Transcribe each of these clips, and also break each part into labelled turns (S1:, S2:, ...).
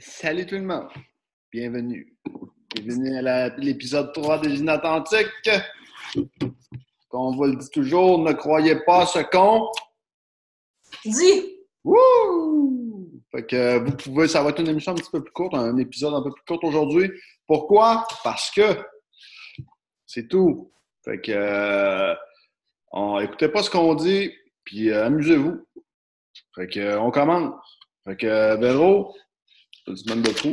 S1: Salut tout le monde. Bienvenue. Bienvenue à l'épisode 3 des Inauthentiques. Comme on vous le dit toujours, ne croyez pas ce.
S2: Dis!
S1: Wouh! Fait que vous pouvez, ça va être une émission un petit peu plus courte, un épisode un peu plus court aujourd'hui. Pourquoi? Parce que c'est tout. Fait que euh, on, pas ce qu'on dit, puis euh, amusez-vous. Fait que on commence. Fait que euh, Véro, une semaine de fou.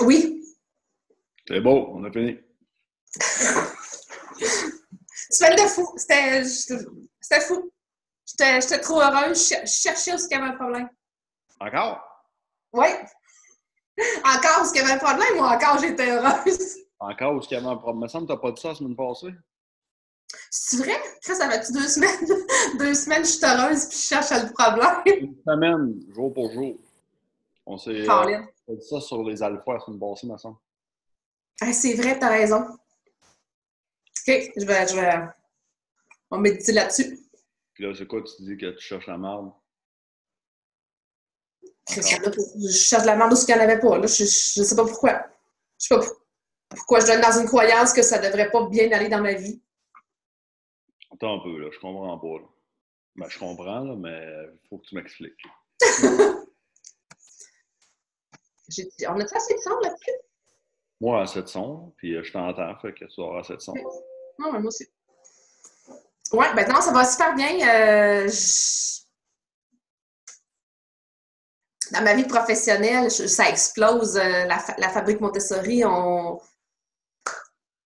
S2: Oui.
S1: C'est beau, on a fini.
S2: Semaine de fou. C'était fou. J'étais trop heureuse. Je cher- je cherchais où il y avait un problème.
S1: Encore?
S2: Oui. Encore où il y avait un problème ou encore j'étais heureuse?
S1: Encore, est-ce qu'il y avait un problème? Il me semble que t'as pas dit ça la semaine passée.
S2: C'est vrai? Chris, ça fait deux semaines? deux semaines, je suis heureuse puis je cherche le problème.
S1: Une semaine, jour pour jour. On s'est euh, dit ça sur les alphas la semaine passée, semble.
S2: Ah, c'est vrai, t'as raison. OK, je vais, je vais. On va méditer là-dessus.
S1: Puis là, c'est quoi, tu dis que tu cherches la merde?
S2: Je cherche la merde où il n'y en avait pas. Là, je, je sais pas pourquoi. Je sais pas pour- pourquoi je donne dans une croyance que ça devrait pas bien aller dans ma vie.
S1: Attends un peu, là, je comprends pas. Là. Ben, je comprends, là, mais il faut que tu m'expliques.
S2: On a-tu assez de son là-dessus?
S1: Moi, à 700, puis euh, je t'entends, fait que tu auras 700.
S2: Non, mais moi aussi. Ouais, ben non, ça va super bien. Euh, je- Dans ma vie professionnelle, je- ça explose. Euh, la, la fabrique Montessori, on...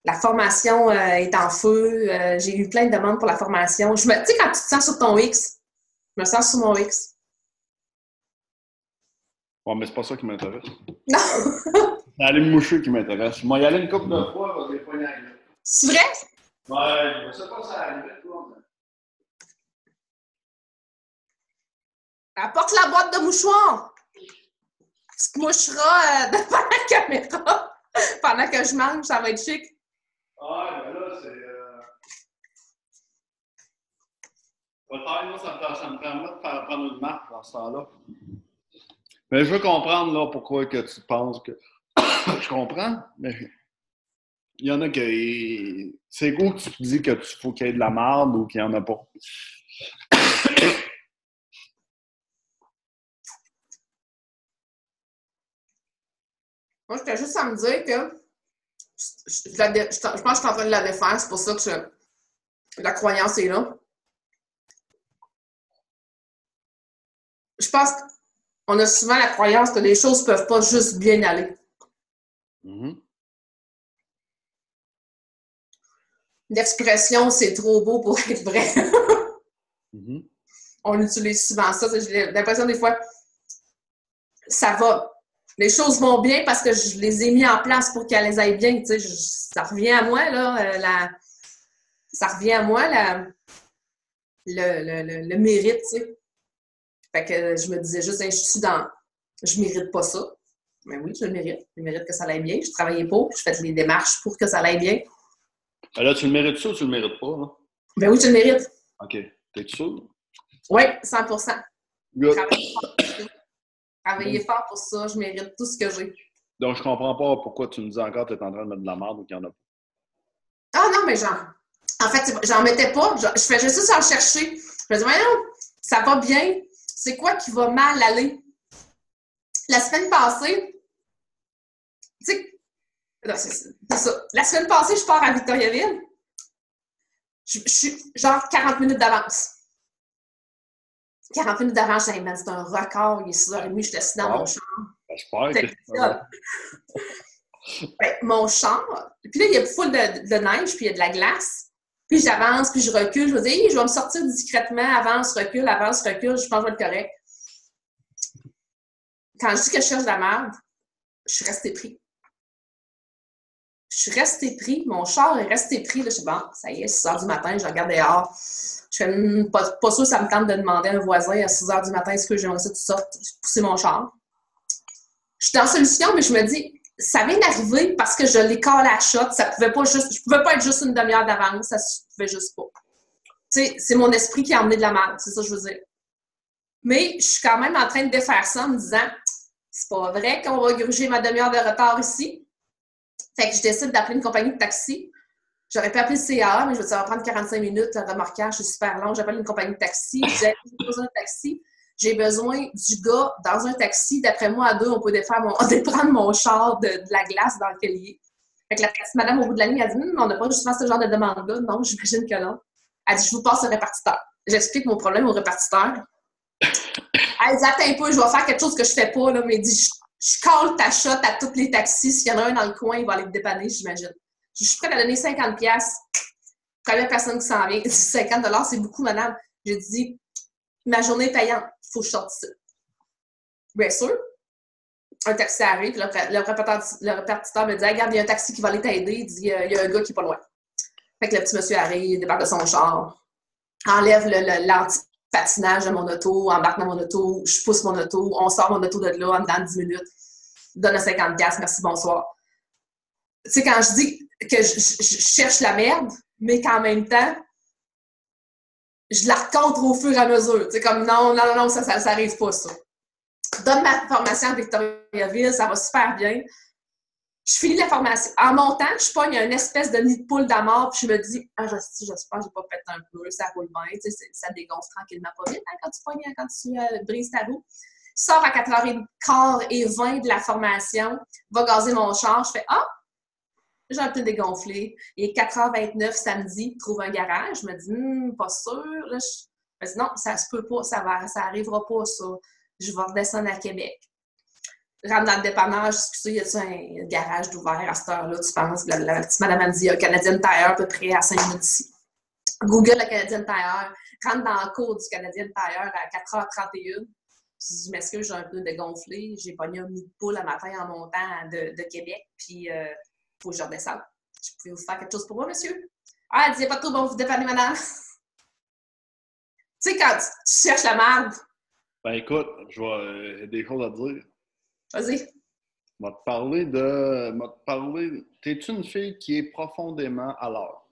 S2: la formation euh, est en feu. J'ai eu plein de demandes pour la formation. Je me... Tu sais, quand tu te sens sur ton X, je me sens sur mon X.
S1: Ouais, mais c'est pas ça qui m'intéresse.
S2: Non!
S1: C'est aller me moucher qui m'intéresse. Moi, y aller une couple de fois, parce que j'ai pas une.
S2: C'est vrai?
S1: Ouais, je sais pas si ça arrive, toi, mais...
S2: Apporte la boîte de mouchoirs! Tu te moucheras euh, devant la caméra pendant que je mange, ça va être chic.
S1: Ah, ben là, c'est. Euh... Peut-être, moi, ça me, ça me permet de faire prendre une marque dans ce temps-là. Mais je veux comprendre, là, pourquoi que tu penses que. je comprends, mais. Il y en a qui. C'est où que tu te dis que tu faut qu'il y ait de la marde ou qu'il n'y en a pas?
S2: Moi, j'étais juste à me dire que je, je pense que je suis en train de la défaire. C'est pour ça que la croyance est là. Je pense qu'on a souvent la croyance que les choses ne peuvent pas juste bien aller.
S1: Mhm.
S2: L'expression c'est trop beau pour être vrai.
S1: Mhm.
S2: On utilise souvent ça. J'ai l'impression des fois, ça va. Les choses vont bien parce que je les ai mis en place pour qu'elles aillent bien. Tu sais, je- ça revient à moi, là, euh, la- ça revient à moi, la- le, le- le- le mérite, tu sais. Fait que je me disais juste, Hey, je suis dans... Je mérite pas ça. Mais oui, je le mérite. Je mérite que ça aille bien. Je travaillais pour, je fais les démarches pour que ça aille bien.
S1: Ben là, tu le mérites ça ou tu le mérites pas? Là?
S2: Ben oui, je le mérite.
S1: OK. T'es sûr?
S2: Oui, 100
S1: Good.
S2: Travailler fort pour ça. Travailler fort pour ça, je mérite tout ce que j'ai.
S1: Donc, je comprends pas pourquoi tu me dis encore que tu es en train de mettre de la merde ou qu'il y en a pas.
S2: Ah non, mais genre, en fait, j'en mettais pas. Je, je faisais juste en chercher. Je me disais, voyons, ça va bien. C'est quoi qui va mal aller? La semaine passée, tu sais, c'est ça. La semaine passée, je pars à Victoriaville. Je, je suis genre 40 minutes d'avance. 40 minutes d'avance, j'ai dit, c'est un record. Il est 6h30, j'étais assis dans
S1: Wow.
S2: mon.
S1: J'espère
S2: C'était
S1: que.
S2: ça. Ben, mon char, puis là, il y a full de, de neige, puis il y a de la glace. Puis j'avance, puis je recule. Je dis, Hey, je vais me sortir discrètement, avance, recule, avance, recule, je pense que je vais être correct. Quand je dis que je cherche de la merde, je suis restée pris. Je suis restée pris, mon char est resté pris. Je dis, bon, ça y est, 6 heures du matin, je regarde dehors. Je fais, Hum, pas, pas sûr, ça me tente de demander à un voisin à 6 heures du matin, est-ce que j'aimerais ça que tu sortes, pousser mon char. Je suis la solution, mais je me dis, ça vient d'arriver parce que je l'ai collé à shot. Ça pouvait pas juste, je pouvais pas être juste une demi-heure d'avance, ça se pouvait juste pas. Tu sais, c'est mon esprit qui a emmené de la merde, c'est ça que je veux dire. Mais je suis quand même en train de défaire ça en me disant, c'est pas vrai qu'on va gruger ma demi-heure de retard ici. Fait que je décide d'appeler une compagnie de taxi. J'aurais pu appeler le CA, mais je me dis, ça va prendre 45 minutes, un remorquage, c'est super long. J'appelle une compagnie de taxi. J'ai besoin d'un taxi. J'ai besoin du gars dans un taxi. D'après moi, à deux, on peut défaire mon, déprendre mon char de, la glace dans il est. Fait que la madame, au bout de la ligne, a dit, on n'a pas justement ce genre de demande-là. Non, j'imagine que non. Elle dit, je vous passe au répartiteur. J'explique mon problème au répartiteur. Elle dit, attends un peu, je vais faire quelque chose que je fais pas, là, mais dit, je, colle ta shot à tous les taxis. S'il y en a un dans le coin, il va aller te dépanner, j'imagine. Je suis prête à donner 50 pièces. Première personne qui s'en vient. 50 c'est beaucoup, madame. J'ai dit, ma journée est payante. Faut que je sorte ça. Bien sûr. Un taxi arrive, le, le, répartiteur, me dit Regarde, il y a un taxi qui va aller t'aider. Il dit Il y a un gars qui est pas loin. Fait que le petit monsieur arrive, il débarque de son char, enlève l'anti-patinage de mon auto, embarque dans mon auto, je pousse mon auto, on sort mon auto de là en dedans 10 minutes, donne 50 merci, bonsoir. Tu sais, quand je dis que je, cherche la merde, mais qu'en même temps, je la rencontre au fur et à mesure. Tu sais, comme non, non, non, ça, ça, ça arrive pas, ça. Donne ma formation à Victoriaville, ça va super bien. Je finis la formation. En montant, je pogne une espèce de nid de poule d'amour, puis je me dis, ah, j'espère que j'ai pas pété un peu, ça roule bien, tu sais, ça dégonce tranquillement pas vite hein, quand tu pognes, quand tu euh, brises ta roue. Sors à 4h15 et 20 de la formation, va gazer mon char, je fais, ah, j'ai un peu dégonflé. Est 4h29 samedi, trouve un garage. Je me dis, hmm, pas sûr. Là, je me dis, non, ça se peut pas, ça va, ça arrivera pas, ça. Je vais redescendre à Québec. Rentre dans le dépannage, excusez, y a un garage d'ouvert à cette heure-là, tu penses? La, petite madame me dit, Canadian Tire à peu près à 5 minutes d'ici. Google le Canadian Tire, rentre dans le cours du Canadian Tire à 4h31. Je m'excuse, j'ai un peu dégonflé. J'ai pogné un nid de poule à matin en montant de, de Québec. Puis, euh, faut que je redescende. Je pouvais vous faire quelque chose pour moi, monsieur? Ah, elle disait pas trop bon, vous dépanner, madame. tu sais, quand tu cherches la merde.
S1: Ben écoute, je vois euh, des choses à dire.
S2: Vas-y.
S1: Vais te parler de. Je te parler. T'es-tu une fille qui est profondément à l'heure?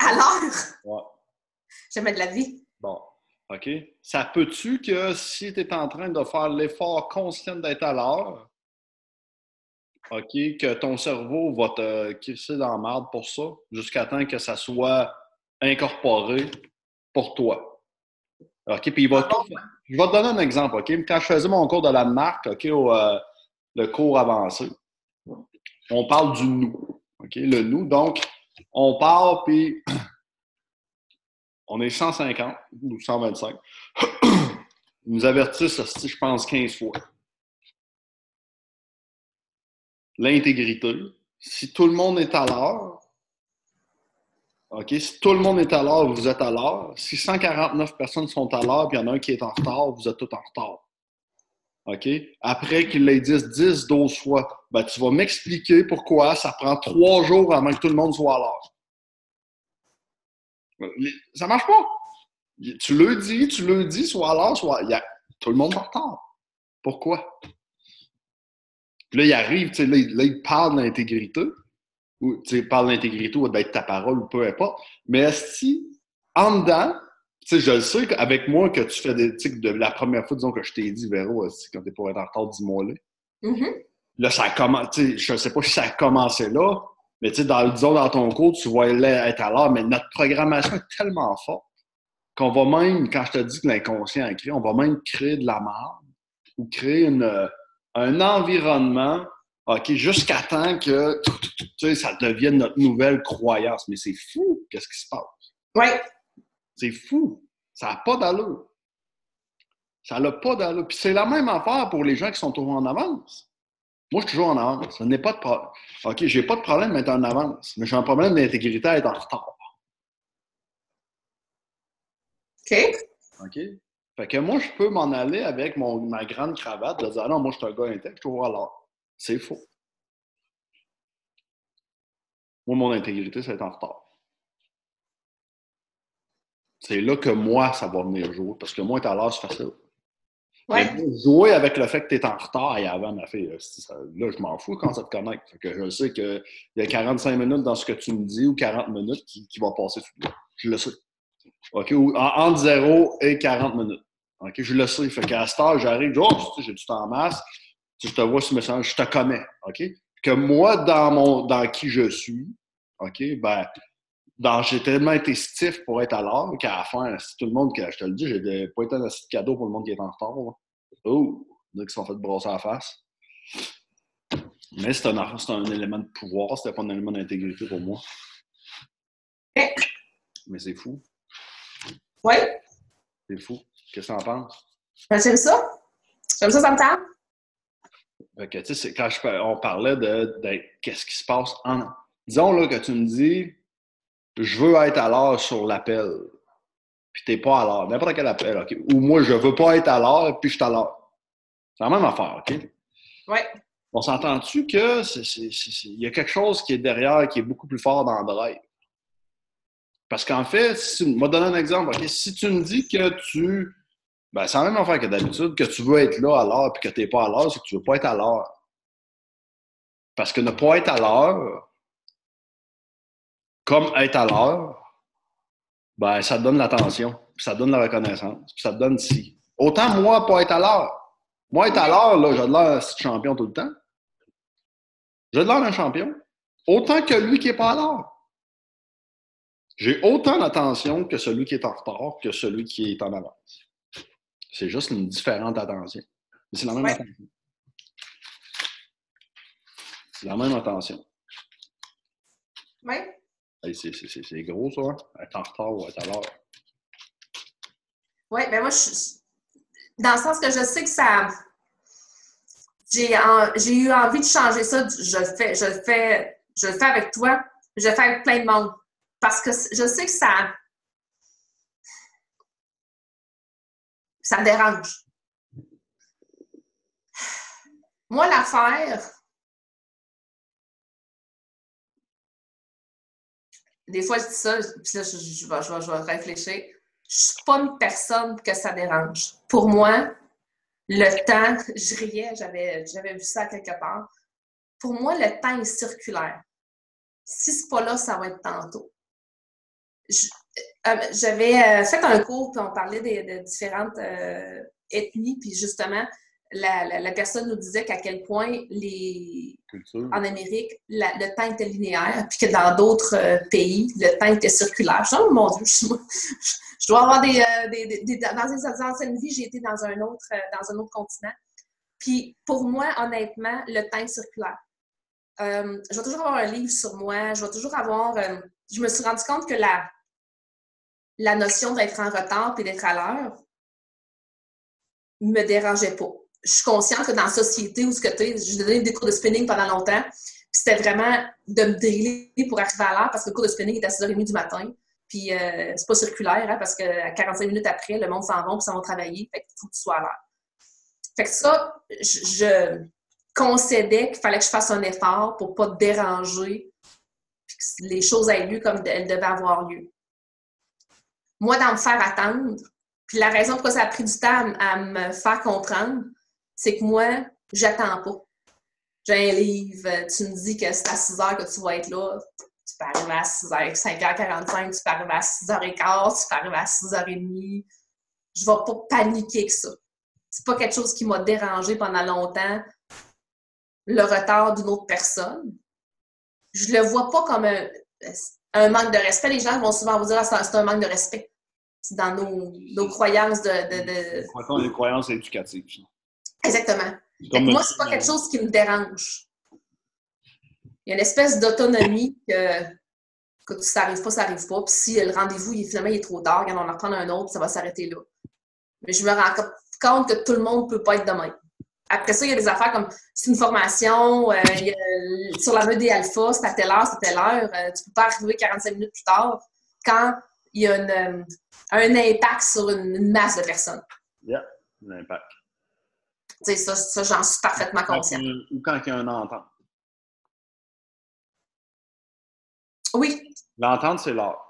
S2: À l'heure?
S1: Ouais.
S2: Jamais de la vie.
S1: Bon. OK. Ça peut-tu que si tu es en train de faire l'effort conscient d'être à l'heure, OK, que ton cerveau va te crisser dans la merde pour ça, jusqu'à temps que ça soit incorporé pour toi. OK, puis il va tout... Je vais te donner un exemple, OK? Quand je faisais mon cours de la marque, OK, au, euh, le cours avancé, on parle du nous, OK? Le nous, donc, on parle, puis on est 150 ou 125. Ils nous avertissent, je pense, 15 fois l'intégrité. Si tout le monde est à l'heure, OK, si tout le monde est à l'heure, vous êtes à l'heure. Si 149 personnes sont à l'heure, puis il y en a un qui est en retard, vous êtes tous en retard. OK? Après qu'il l'ait dit 10, 12 fois, ben, tu vas m'expliquer pourquoi ça prend trois jours avant que tout le monde soit à l'heure. Ça marche pas. Tu le dis, tu le dis, soit à l'heure, soit. A... Tout le monde est en retard. Pourquoi? Puis là, il arrive, là, là, il parle de l'intégrité. Ou, tu sais, parle d'intégrité ou d'être ta parole ou peu importe. Mais si, en dedans, tu sais, je le sais qu'avec moi, que tu fais des, de la première fois, disons, que je t'ai dit, Véro, quand t'es pour être en retard, dis-moi là.
S2: Mm-hmm.
S1: Là, ça a commencé, tu sais, je sais pas si ça a commencé là, mais tu sais, dans, disons, dans ton cours, tu vois être à l'heure, mais notre programmation est tellement forte qu'on va même, quand je te dis que l'inconscient a créé, on va même créer de la marde ou créer une, un environnement, OK, jusqu'à temps que ça devienne notre nouvelle croyance. Mais c'est fou, qu'est-ce qui se passe?
S2: Oui.
S1: C'est fou. Ça n'a pas d'allure. Ça n'a pas d'allure. Puis c'est la même affaire pour les gens qui sont toujours en avance. Moi, je suis toujours en avance. Ce n'est pas de problème. OK, j'ai pas de problème d'être en avance, mais j'ai un problème d'intégrité à être en retard.
S2: OK.
S1: OK? Fait que moi, je peux m'en aller avec mon, ma grande cravate, de dire ah non, moi, je suis un gars intègre, je toujours à l'heure. C'est faux. Moi, mon intégrité, c'est être en retard. C'est là que moi, ça va venir jouer. Parce que moi, être à l'heure, c'est facile.
S2: Ouais.
S1: jouer avec le fait que tu es en retard et avant ma fille, là, je m'en fous quand ça te connecte. Fait que je sais qu'il y a 45 minutes dans ce que tu me dis ou 40 minutes qui, qui vont passer tout le Je le sais. OK? Entre 0 et 40 minutes. OK? Je le sais. Fait qu'à cette heure, j'arrive, je dis, oh, j'ai du temps en masse. je te vois ce message, je te connais. OK? Que moi, dans, mon, dans qui je suis, OK? Ben, j'ai tellement été stiff pour être à l'heure qu'à la fin, c'est tout le monde, que je te le dis, j'ai pas été un assez de cadeau pour le monde qui est en retard. Oh! Il y en a qui sont fait brosser la face. Mais c'est un, un, élément de pouvoir, c'était pas un élément d'intégrité pour moi. Mais c'est fou.
S2: Oui.
S1: C'est fou. Qu'est-ce que tu en penses?
S2: Ben, j'aime ça. J'aime ça, ça me tente.
S1: Okay, tu sais, quand on parlait de, qu'est-ce qui se passe en. Disons là, que tu me dis je veux être à l'heure sur l'appel, puis t'es pas à l'heure, n'importe quel appel, OK? Ou moi, je veux pas être à l'heure, puis je suis à l'heure. C'est la même affaire, OK?
S2: Oui.
S1: On s'entend-tu que il y a quelque chose qui est derrière qui est beaucoup plus fort dans le drive? Parce qu'en fait, si, moi, donner un exemple. Si tu me dis que tu. Ben, c'est la même affaire que d'habitude, que tu veux être là à l'heure et que tu n'es pas à l'heure, c'est que tu ne veux pas être à l'heure. Parce que ne pas être à l'heure, comme être à l'heure, ben, ça te donne l'attention, ça te donne la reconnaissance, puis ça te donne si. Autant moi, pas être à l'heure. Moi, être à l'heure, là, j'ai de l'air champion tout le temps. J'ai de l'air un champion. Autant que lui qui n'est pas à l'heure. J'ai autant d'attention que celui qui est en retard que celui qui est en avance. C'est juste une différente attention. Mais c'est la même attention. C'est la même attention.
S2: Oui.
S1: c'est gros, ça, hein? être en retard ou être à l'heure.
S2: Oui, mais moi, je dans le sens que je sais que ça. J'ai eu envie de changer ça. Je le fais, je le fais, je le fais avec toi, je le fais avec plein de monde. Parce que je sais que ça. Ça dérange. Moi, l'affaire. Des fois, je dis ça, puis là, je, vais, je, vais, je vais réfléchir. Je suis pas une personne que ça dérange. Pour moi, le temps, je riais, j'avais, j'avais vu ça quelque part. Pour moi, le temps est circulaire. Si ce n'est pas là, ça va être tantôt. Euh, j'avais euh, fait un cours, puis on parlait de, différentes euh, ethnies, puis justement, la, personne nous disait qu'à quel point les en Amérique, le temps était linéaire, puis que dans d'autres pays, le temps était circulaire. Je dis, oh mon Dieu, je, dois avoir des, Dans une anciennes vies, j'ai été dans un, autre, dans un autre continent. Puis pour moi, honnêtement, le temps est circulaire. je vais toujours avoir un livre sur moi, je vais toujours avoir. je me suis rendu compte que la, la notion d'être en retard et d'être à l'heure me dérangeait pas. Je suis consciente que dans la société où ce que tu j'ai donné des cours de spinning pendant longtemps, c'était vraiment de me driller pour arriver à l'heure parce que le cours de spinning est à 6h30 du matin. Puis euh, c'est pas circulaire, hein, parce que 45 minutes après, le monde s'en va puis ça va travailler. Fait qu'il faut que tu sois à l'heure. Fait que ça, je, concédais qu'il fallait que je fasse un effort pour pas déranger puis que les choses aient lieu comme elles devaient avoir lieu moi, d'en me faire attendre. Puis la raison pourquoi ça a pris du temps à, me faire comprendre, c'est que moi, j'attends pas. J'ai un livre, tu me dis que c'est à 6 heures que tu vas être là. Tu peux arriver à 6 h 5h45, tu peux arriver à 6h15, tu peux arriver à 6h30. Je ne vais pas paniquer que ça. C'est pas quelque chose qui m'a dérangé pendant longtemps, le retard d'une autre personne. Je le vois pas comme un, un manque de respect. Les gens vont souvent vous dire ah, c'est un manque de respect. C'est dans nos, nos, croyances de. de,
S1: de... croyances éducatives.
S2: Exactement. moi, c'est pas quelque chose qui me dérange. Il y a une espèce d'autonomie que, que ça n'arrive pas, ça n'arrive pas. Puis si le rendez-vous, finalement, il est trop tard, on en reprend un autre, ça va s'arrêter là. Mais je me rends compte que tout le monde ne peut pas être de même. Après ça, il y a des affaires comme c'est une formation, euh, sur la mode des alpha, c'est à telle heure, c'est à telle heure. Euh, tu ne peux pas arriver 45 minutes plus tard quand il y a euh, un impact sur une, masse de personnes.
S1: Yeah, un impact.
S2: Tu sais, ça, ça j'en suis parfaitement consciente.
S1: Ou quand il y a un entente.
S2: Oui.
S1: L'entente, c'est l'art.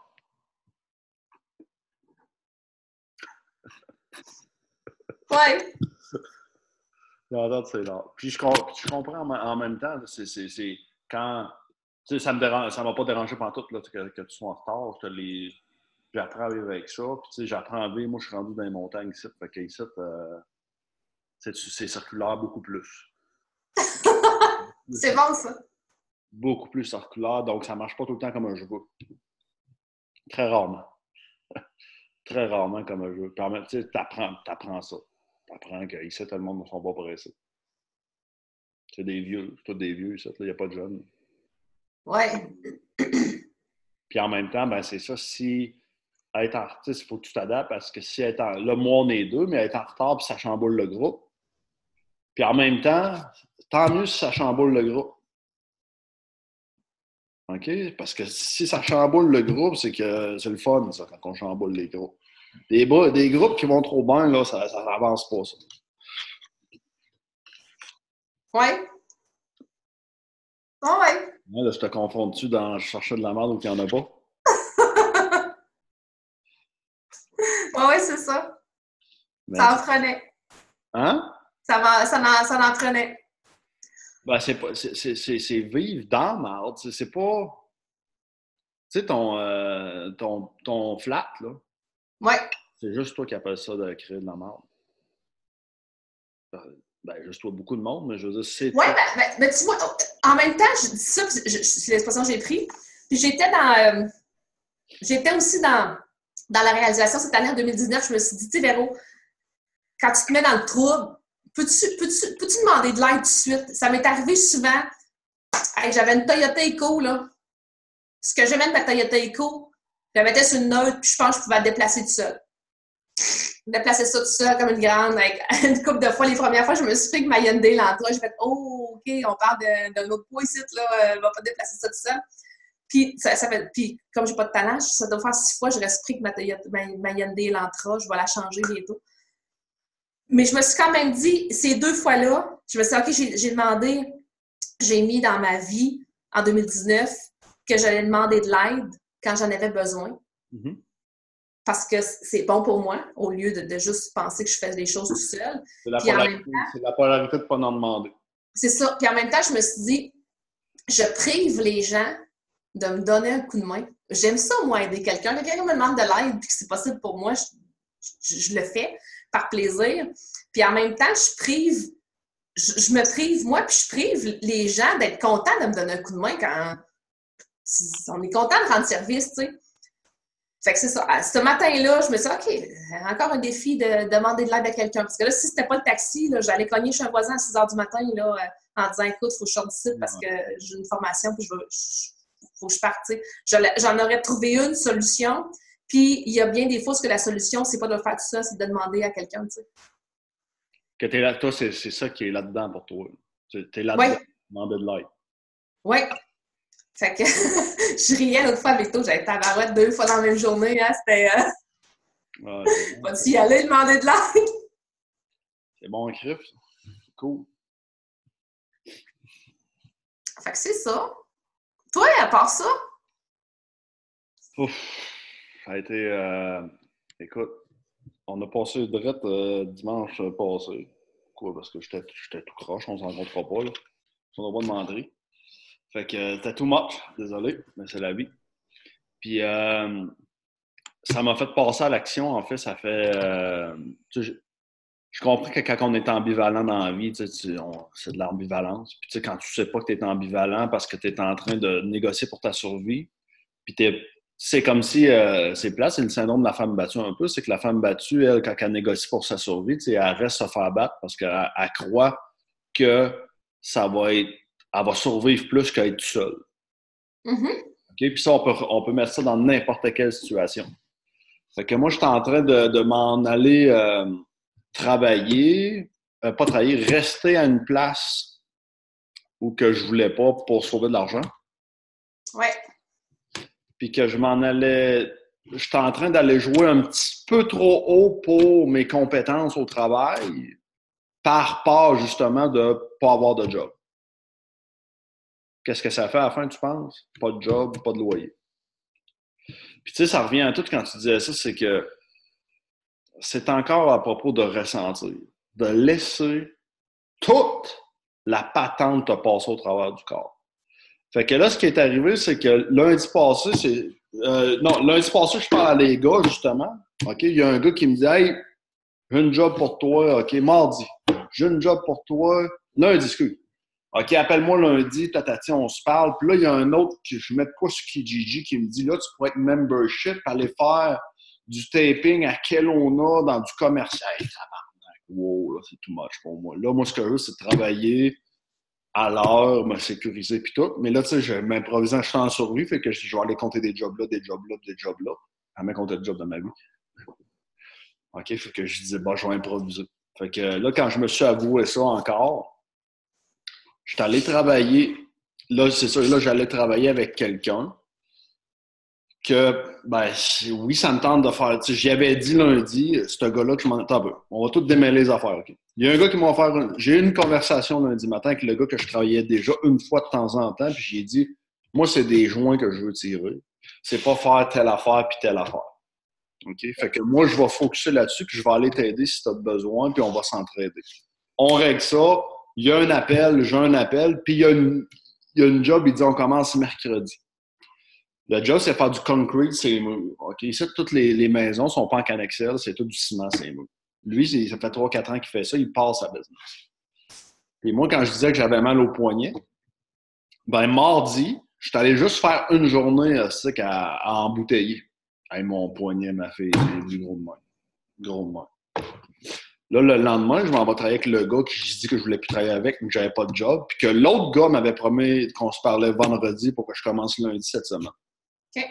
S1: C'est. Puis je, comprends en, même temps, c'est quand. Tu sais, ça ça m'a pas dérangé pendant tout là, que, que, tu sois en retard. J'apprends à vivre avec ça. Puis, tu sais, j'apprends à vivre. Moi, je suis rendu dans les montagnes ici. Fait que ici, euh, c'est circulaire beaucoup plus.
S2: C'est bon, ça.
S1: Beaucoup plus circulaire, donc ça marche pas tout le temps comme un jeu. Très rarement. Très rarement comme un jeu. Tu sais, t'apprends, t'apprends ça. T'apprends qu'ici, tout le monde ne sont pas pressés. C'est des vieux. C'est tous des vieux, ici. Il n'y a pas de jeunes.
S2: Ouais.
S1: Puis en même temps, ben c'est ça, si être artiste, il faut que tu t'adaptes parce que si être en... Là, moi, on est deux, mais être en retard, puis ça chamboule le groupe. Puis en même temps, tant mieux si ça chamboule le groupe. OK? Parce que si ça chamboule le groupe, c'est que c'est le fun, ça, quand on chamboule les groupes. Des, des groupes qui vont trop bien, là, ça n'avance pas, ça.
S2: Ouais. Ah ouais.
S1: Là, là, je te confonds-tu dans chercher de la merde ou qu'il n'y en a pas?
S2: Ouais, ouais, c'est ça.
S1: Ben,
S2: Ça en prenait.
S1: hein?
S2: Ça, m'en- ça, ça en.
S1: Ben, c'est pas. C'est, c'est, c'est, vivre dans la marde. C'est, c'est pas. Tu sais, ton, euh, ton, ton flat, là,
S2: Ouais.
S1: c'est juste toi qui appelles ça de créer de la marde. Ben, Ben, juste toi, beaucoup de monde, mais je veux dire, c'est.
S2: Ouais, ben, ben, ben, tu vois, en même temps, je dis ça, c'est l'expression que j'ai prise. Puis j'étais dans. euh, j'étais aussi dans, dans la réalisation cette année, en 2019. Je me suis dit, tu Véro, quand tu te mets dans le trouble, peux-tu peux-tu- peux-tu demander de l'aide tout de suite? Ça m'est arrivé souvent. Hey, J'avais une Toyota Eco, là. Ce que j'aimais de ma Toyota Eco, je la mettais sur une neutre, puis je pense que je pouvais la déplacer tout seul. Déplacer ça tout seul comme une grande, avec une couple de fois. Les premières fois, je me suis pris que ma Hyundai Elantra, j'ai fait « Oh, OK, on parle d'un autre poids ici, là, euh, elle va pas déplacer ça tout seul. » Puis, ça, ça fait, puis, comme j'ai pas de talent, ça doit faire six fois, je reste pris que ma, ma, ma Hyundai Elantra, je vais la changer bientôt. Mais je me suis quand même dit, ces deux fois-là, je me suis dit, OK, j'ai demandé, j'ai mis dans ma vie, en 2019, que j'allais demander de l'aide quand j'en avais besoin
S1: Mhm.
S2: parce que c'est bon pour moi, au lieu de, de juste penser que je fais les choses tout seul.
S1: C'est la, polarité, la de ne pas en demander.
S2: C'est ça. Puis en même temps, je me suis dit, je prive les gens de me donner un coup de main. J'aime ça, moi, aider quelqu'un. Quand quelqu'un me demande de l'aide puis que c'est possible pour moi, je, je- je le fais par plaisir. Puis en même temps, je prive, je, je me prive moi, puis je prive les gens d'être contents de me donner un coup de main quand on est content de rendre service, tu sais. Fait que c'est ça. Ce matin-là, je me suis dit, OK, encore un défi de demander de l'aide à quelqu'un. Parce que là, si c'était pas le taxi, j'allais cogner chez un voisin à 6 h du matin là, euh, en disant, écoute, il faut que je sorte d'ici parce que j'ai une formation puis je veux, je- faut que je parte. J'en aurais trouvé une solution. Puis il y a bien des fois ce que la solution, c'est pas de le faire tout ça, c'est de demander à quelqu'un, tu sais.
S1: Que t'es là, toi, c'est, c'est ça qui est là-dedans pour toi. Tu es là-dedans,
S2: Ouais.
S1: demander de l'aide.
S2: Oui. Fait que je riais l'autre fois avec toi, j'avais tabarouette deux fois dans la même journée. Hein, C'était euh,
S1: Ouais, bon.
S2: pas d'y aller demander de l'aide?
S1: C'est bon, Criff. C'est cool.
S2: Fait que c'est ça. Toi, à part ça,
S1: Ouf. Ça a été. euh, Écoute, on a passé direct euh, dimanche passé. Quoi, parce que j'étais j'étais tout croche, on s'en rencontrera pas, là. On n'a pas demandé. Fait que euh, c'était too much, désolé, mais c'est la vie. Puis euh, ça m'a fait passer à l'action, en fait, ça fait. euh, je, je comprends que quand on est ambivalent dans la vie, c'est de l'ambivalence. Puis tu sais, quand tu sais pas que tu es ambivalent parce que tu es en train de négocier pour ta survie, puis t'es c'est comme si, euh, c'est plat, c'est le syndrome de la femme battue un peu, c'est que la femme battue, elle, quand elle négocie pour sa survie, elle reste se faire battre parce qu'elle elle croit que ça va être, elle va survivre plus qu'à être seule. OK? Puis ça, on peut, on peut mettre ça dans n'importe quelle situation. Fait que moi, j'étais en train de, de m'en aller euh, travailler, euh, pas travailler, rester à une place où que je voulais pas pour sauver de l'argent.
S2: ouais,
S1: puis que je m'en allais. J'étais en train d'aller jouer un petit peu trop haut pour mes compétences au travail, par peur justement de ne pas avoir de job. Qu'est-ce que ça fait à la fin, tu penses? Pas de job, pas de loyer. Puis tu sais, ça revient à tout quand tu disais ça, c'est que c'est encore à propos de ressentir, de laisser toute la patente te passer au travers du corps. Fait que là, ce qui est arrivé, c'est que lundi passé, c'est euh, non, lundi passé, je parle à les gars, justement. OK, il y a un gars qui me dit Hey, j'ai une job pour toi. OK, mardi. J'ai une job pour toi. Lundi, excuse. OK, appelle-moi lundi, tatati, on se parle. Puis là, il y a un autre que je mets pas sur Kijiji qui me dit Là, tu pourrais être membership, aller faire du taping à quel on a dans du commercial. Hey, wow, là, c'est too much pour moi. Là, moi, ce que je veux, c'est travailler à l'heure, me sécuriser puis tout. Mais là, tu sais, je m'improvisais champ en survie, fait que je vais aller compter des jobs là, des jobs là, des jobs là. À compter des jobs de ma vie. OK, fait que je disais, bah, je vais improviser. Fait que là, quand je me suis avoué ça encore, je suis allé travailler. Là, c'est ça, là, j'allais travailler avec quelqu'un que, ben, oui, ça me tente de faire. J'y avais dit lundi, ce gars-là, que je m'en On va tout démêler les affaires, OK? Il y a un gars qui m'a offert. J'ai eu une conversation lundi matin avec le gars que je travaillais déjà une fois de temps en temps, puis j'ai dit, moi, c'est des joints que je veux tirer. C'est pas faire telle affaire puis telle affaire. OK? Fait que moi, je vais focuser là-dessus, puis je vais aller t'aider si tu as besoin, puis on va s'entraider. On règle ça. Il y a un appel, j'ai un appel, puis il y a une, il y a une job, il dit on commence mercredi. Le job, c'est faire du concrete, c'est. OK? Ici, toutes les, les maisons ne sont pas en cannexel, c'est tout du ciment, c'est mou. Lui, ça fait 3-4 ans qu'il fait ça, il passe sa business. Et moi, quand je disais que j'avais mal au poignet, ben mardi, je suis allé juste faire une journée euh, à, à, embouteiller. Mon poignet, ma c'est du gros de moi. Gros de moi. Là, le lendemain, je m'en vais travailler avec le gars qui je dis que je voulais plus travailler avec, mais que j'avais pas de job. Puis que l'autre gars m'avait promis qu'on se parlait vendredi pour que je commence lundi cette semaine. OK.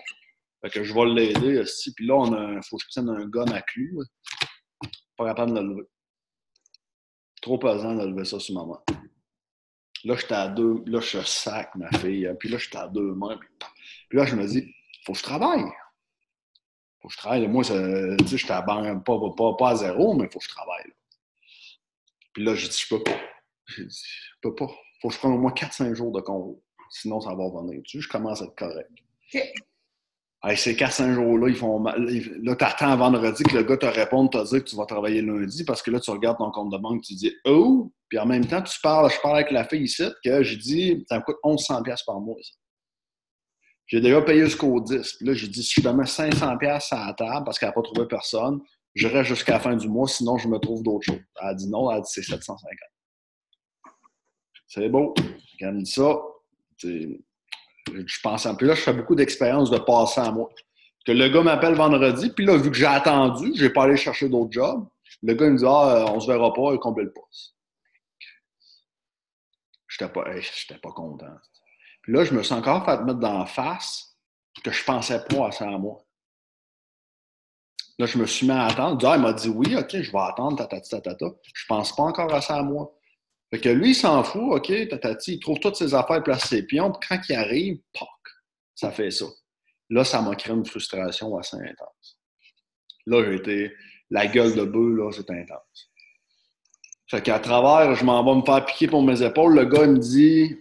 S1: Fait que je vais l'aider aussi. Puis là, on a, faut que je tienne un gun à clou. Pas capable de le lever. Trop pesant de lever ça sur maman. Là, j'étais à deux. Là, je sac ma fille. Puis là, j'étais à deux mains. Puis là, je me dis, faut que je travaille. Faut que je travaille. Moi, tu sais, j'étais à pas, pas, pas, à zéro, mais faut que je travaille. Puis là, j'ai dit, je peux pas. J'ai dit, je peux pas. Faut que je prenne au moins 4-5 jours de convo. Sinon, ça va revenir. Tu je commence à être correct. Ces 4-5 jours-là, ils font mal. Là, tu attends vendredi que le gars te réponde, te dire que tu vas travailler lundi, parce que là, tu regardes ton compte de banque, tu dis Oh! Puis en même temps, tu parles, je parle avec la fille ici, que j'ai dit, ça me coûte 1100$ par mois, ça. J'ai déjà payé jusqu'au 10. Puis là, j'ai dit, si je te mets 500$ à la table parce qu'elle n'a pas trouvé personne, je reste jusqu'à la fin du mois, sinon je me trouve d'autres choses. Elle a dit non, elle a dit c'est 750. C'est beau. Quand elle dit ça, je pense en plus là, je fais beaucoup d'expériences de passer à moi. Que le gars m'appelle vendredi, puis là, vu que j'ai attendu, je n'ai pas allé chercher d'autres jobs. Le gars il me dit Ah, on se verra pas, il comble le poste. J'étais pas, pas content. Là, je me suis encore fait mettre dans la face que je pensais pas à ça à moi. Là, je me suis mis à attendre. Ah, il m'a dit oui, OK, je vais attendre, tatati, tatata. Je pense pas encore à ça à moi. Fait que lui, il s'en fout, OK, tatati, il trouve toutes ses affaires placées ses pions, puis quand il arrive, poc, ça fait ça. Là, ça m'a créé une frustration assez intense. Là, j'ai été, la gueule de bœuf, là, c'est intense. Fait qu'à travers, je m'en vais me faire piquer pour mes épaules. Le gars, il me dit,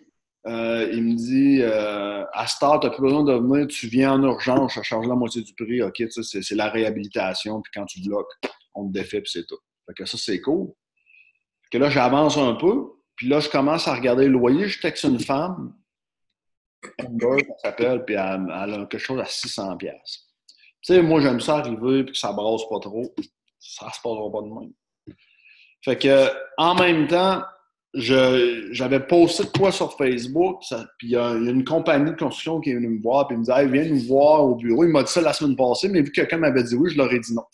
S1: euh, il me dit euh, À Star, tu n'as plus besoin de venir, tu viens en urgence, je charge la moitié du prix. OK, c'est la réhabilitation, puis quand tu bloques, on te défait, puis c'est tout. Fait que ça, c'est cool. Fait que là, j'avance un peu, puis là, je commence à regarder le loyer. Je texte une femme, Amber, elle s'appelle, puis elle, a quelque chose à 600$. Tu sais, moi, j'aime ça arriver, puis que ça brasse pas trop. Ça se passera pas de même. Fait que, en même temps, j'avais posté de quoi sur Facebook, puis il y, a une compagnie de construction qui est venue me voir, puis il me dit hey, viens nous voir au bureau. Il m'a dit ça la semaine passée, mais vu que quelqu'un m'avait dit oui, je leur ai dit non.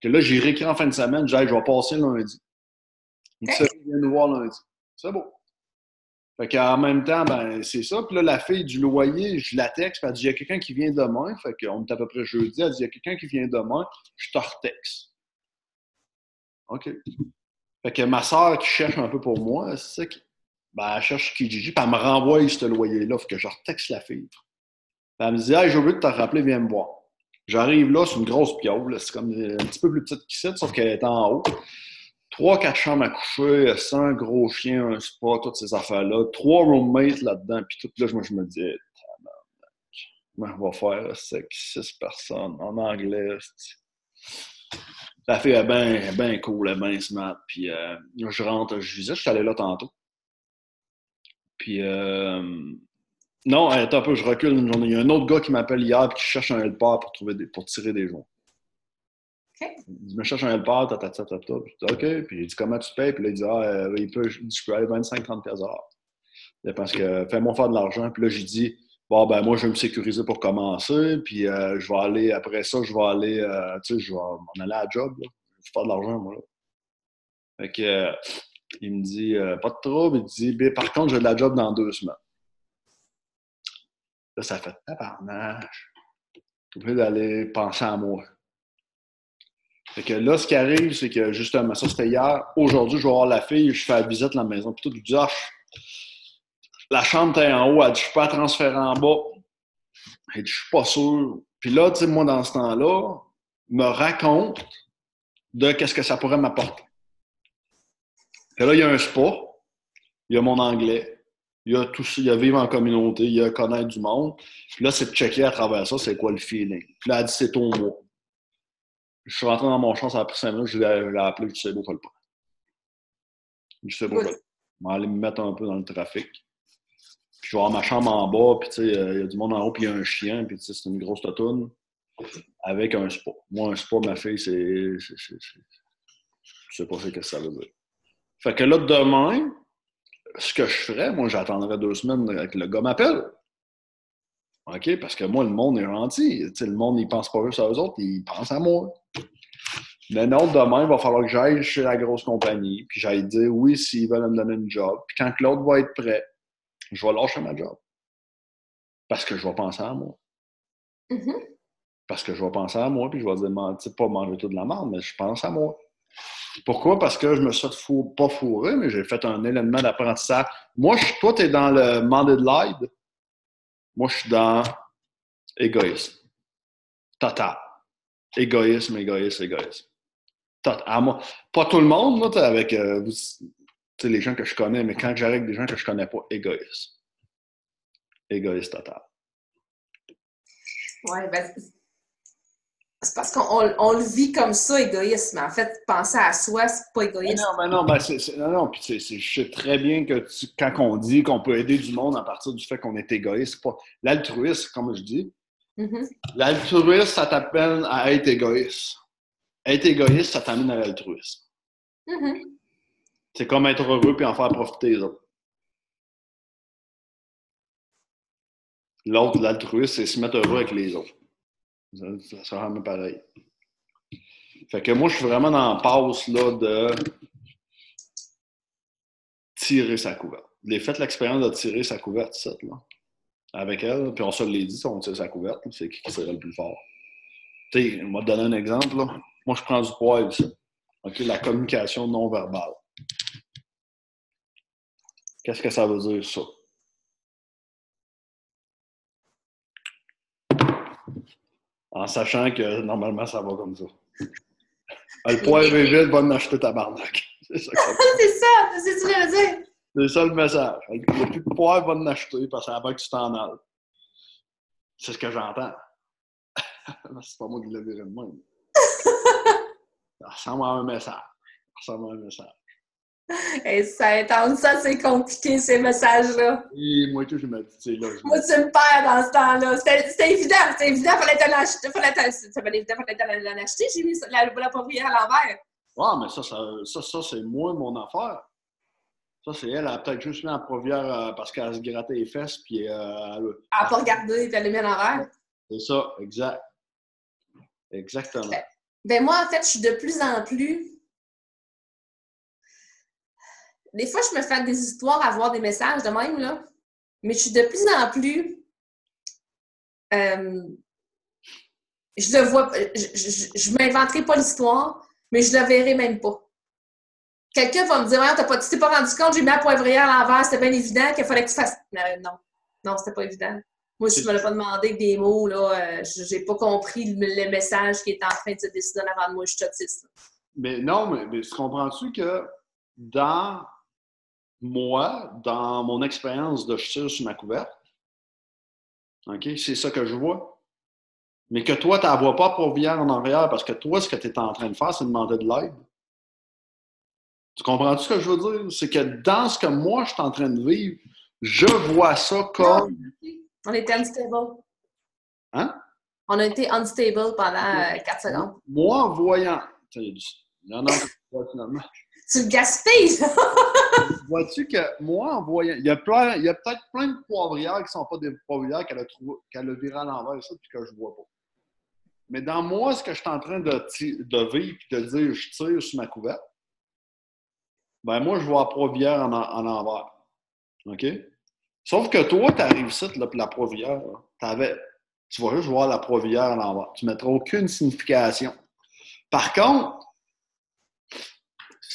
S1: Que là, j'ai réécrit en fin de semaine, j'ai dit je vais passer lundi. Il me dit viens nous voir lundi. C'est beau. Fait qu'en même temps, ben, c'est ça. Puis là, la fille du loyer, je la texte, elle dit il y a quelqu'un qui vient demain. Fait qu'on est à peu près jeudi. Elle dit il y a quelqu'un qui vient demain, je te retexte. OK. Fait que ma soeur qui cherche un peu pour moi, c'est ça ben, elle cherche Kijiji, puis elle me renvoie ce loyer-là, fait que je retexte la fille. elle me dit Hey, j'ai oublié de te rappeler, viens me voir. J'arrive là, c'est une grosse piole, c'est comme un petit peu plus petite qu'ici, sauf qu'elle est en haut. Trois, quatre chambres à coucher, un gros chien, un spa, toutes ces affaires-là. Trois roommates là-dedans, puis tout là, moi, je me dis Comment on va faire, six personnes en anglais. La fille est bien ben cool, elle est bien smart. Puis euh, je rentre, je disais, je suis allé là tantôt. Puis euh, Non, attends un peu, je recule une journée. Il y a un autre gars qui m'appelle hier et qui cherche un helper pour, trouver des, pour tirer des joints. Il me cherche un helper, ta, ta, ta, ta, ta. Je dis OK. Puis il dit comment tu payes? Puis là, il dit Ah, euh, il peut, je, je peux aller 25-30 pièces. Parce que fais-moi faire de l'argent. Puis là, j'ai dit Bon, ben moi, je vais me sécuriser pour commencer. Puis euh, je vais aller, après ça, je vais aller, euh, tu sais, je vais m'en aller à la job. Là. Je vais faire de l'argent, moi. Là. Fait que, euh, il me dit Pas de trouble. Il dit ben, Par contre, j'ai de la job dans deux semaines. Là, ça fait tabarnage. Je suis d'aller penser à moi. Fait que là, ce qui arrive, c'est que justement, ça c'était hier. Aujourd'hui, je vais voir la fille, je fais la visite à la maison. Puis tout, je ah, la chambre est en haut, elle dit, je peux pas transférer en bas. Elle dit, je suis pas sûr. Puis là, tu sais, moi, dans ce temps-là, me raconte de qu'est-ce que ça pourrait m'apporter. Et là, il y a un spa, il y a mon anglais, il y a tout ça, il y a vivre en communauté, il y a connaître du monde. Puis là, c'est de checker à travers ça, c'est quoi le feeling. Puis là, elle dit, c'est ton mois. Je suis rentré dans mon champ, ça a pris cinq minutes, je l'ai appelé, je sais beau, fais le pas. Je sais beau, je vais aller me mettre un peu dans le trafic. Puis je vais avoir ma chambre en bas, puis tu sais, il y a du monde en haut, puis il y a un chien, puis tu sais, c'est une grosse totoune avec un spa. Moi, un spa, ma fille, c'est. Je sais pas ce que ça veut dire. Fait que là, demain, ce que je ferais, moi, j'attendrais deux semaines que le gars m'appelle. OK? Parce que moi, le monde est gentil. le monde, il pense pas juste à eux autres, il pense à moi. Mais non, demain, il va falloir que j'aille chez la grosse compagnie, puis j'aille dire oui s'ils veulent me donner une job. Puis quand l'autre va être prêt, je vais lâcher ma job. Parce que je vais penser à moi.
S2: Mhm.
S1: Parce que je vais penser à moi, puis je vais dire, tu sais, pas manger tout de la merde, mais je pense à moi. Pourquoi? Parce que je me suis fou, pas fourré, mais j'ai fait un élément d'apprentissage. Moi, je, toi, tu es dans le mandé de l'aide. Moi, je suis dans égoïsme. Total. Égoïsme, égoïsme, égoïsme. Total. moi, pas tout le monde, moi, avec euh, les gens que je connais, mais quand j'arrive avec des gens que je connais pas, égoïsme. Égoïsme total.
S2: Oui, ben, c'est parce qu'on on le vit comme ça, égoïsme. En fait, penser à soi, c'est pas égoïste.
S1: non, mais non, ben c'est, non, non. Puis je sais très bien que quand on dit qu'on peut aider du monde à partir du fait qu'on est égoïste, pas l'altruisme, comme je dis.
S2: Mm-hmm.
S1: L'altruisme, ça t'appelle à être égoïste. Être égoïste, ça t'amène à l'altruisme.
S2: Mm-hmm.
S1: C'est comme être heureux puis en faire profiter les autres. L'autre, l'altruisme, c'est se mettre heureux avec les autres. Ça, ça rend pareil. Fait que moi, je suis vraiment dans la passe là, de tirer sa couverte. J'ai fait l'expérience de tirer sa couverte, ça, là, avec elle. Puis on se l'est dit, on tire sa couverte, c'est qui serait le plus fort. Tu sais, on va te donner un exemple. Là. Moi, je prends du poids ça. OK, la communication non verbale. Qu'est-ce que ça veut dire, ça? en sachant que normalement, ça va comme ça. Le poivre est vide, va en acheter ta barnaque.
S2: C'est ça. c'est ça, c'est ce que je veux dire.
S1: C'est ça le message. Il n'y a plus de poivre, va en acheter parce que avant que tu t'en ailles. C'est ce que j'entends. c'est pas moi qui l'ai viré de même. ça ressemble à un message. Ça ressemble à un message.
S2: Et ça étend ça, c'est compliqué, ces messages-là.
S1: Et moi, tout, je me dis, là.
S2: Moi, tu me perds dans ce temps-là. C'était évident, c'était évident, fallait t'en acheter. Fallait évident, fallait t'en acheter. J'ai mis la, la pauvrière à l'envers.
S1: Ah, mais ça, ça, ça, ça c'est moi, mon affaire. Ça, c'est elle. Elle a peut-être juste mis la pauvière euh, parce qu'elle se grattait les fesses, puis euh, elle...
S2: Elle n'a pas regardé, elle l'a mis à l'envers.
S1: C'est ça, exact. Exactement.
S2: Ben moi, en fait, je suis de plus en plus des fois, je me fais des histoires à voir des messages de même, là. Mais je suis de plus en plus. Euh, je le vois. Je, ne m'inventerai pas l'histoire, mais je le verrai même pas. Quelqu'un va me dire tu pas, t'es pas rendu compte, j'ai mis la poivrière à l'envers, c'était bien évident qu'il fallait que tu fasses. Euh, non, non, c'était pas évident. Moi, je me l'ai pas demandé avec des mots, là, euh, j'ai pas compris le, message qui est en train de se décider avant de moi, je suis autiste.
S1: Mais non, mais, mais comprends-tu que dans moi, dans mon expérience de je sur ma couverte, OK, c'est ça que je vois. Mais que toi, tu ne vois pas pour bien en arrière parce que toi, ce que tu es en train de faire, c'est demander de l'aide. Tu comprends -tu ce que je veux dire? C'est que dans ce que moi, je suis en train de vivre, je vois ça comme.
S2: On était unstable.
S1: Hein?
S2: On a été unstable pendant 4 secondes.
S1: Moi, en voyant. Il y en a finalement.
S2: Tu le gaspilles!
S1: Vois-tu que moi, en voyant. Il y a, plein, il y a peut-être plein de poivrières qui ne sont pas des poivrières qu'elle a, trouvé, qu'elle a viré à l'envers, ça, puis que je ne vois pas. Mais dans moi, ce que je suis en train de, de vivre et de dire je tire sur ma couverte, ben moi, je vois la poivrière en, en envers. OK? Sauf que toi, tu arrives ici, là, la poivrière, tu vas juste voir la poivrière en l'envers. Tu ne mettras aucune signification. Par contre,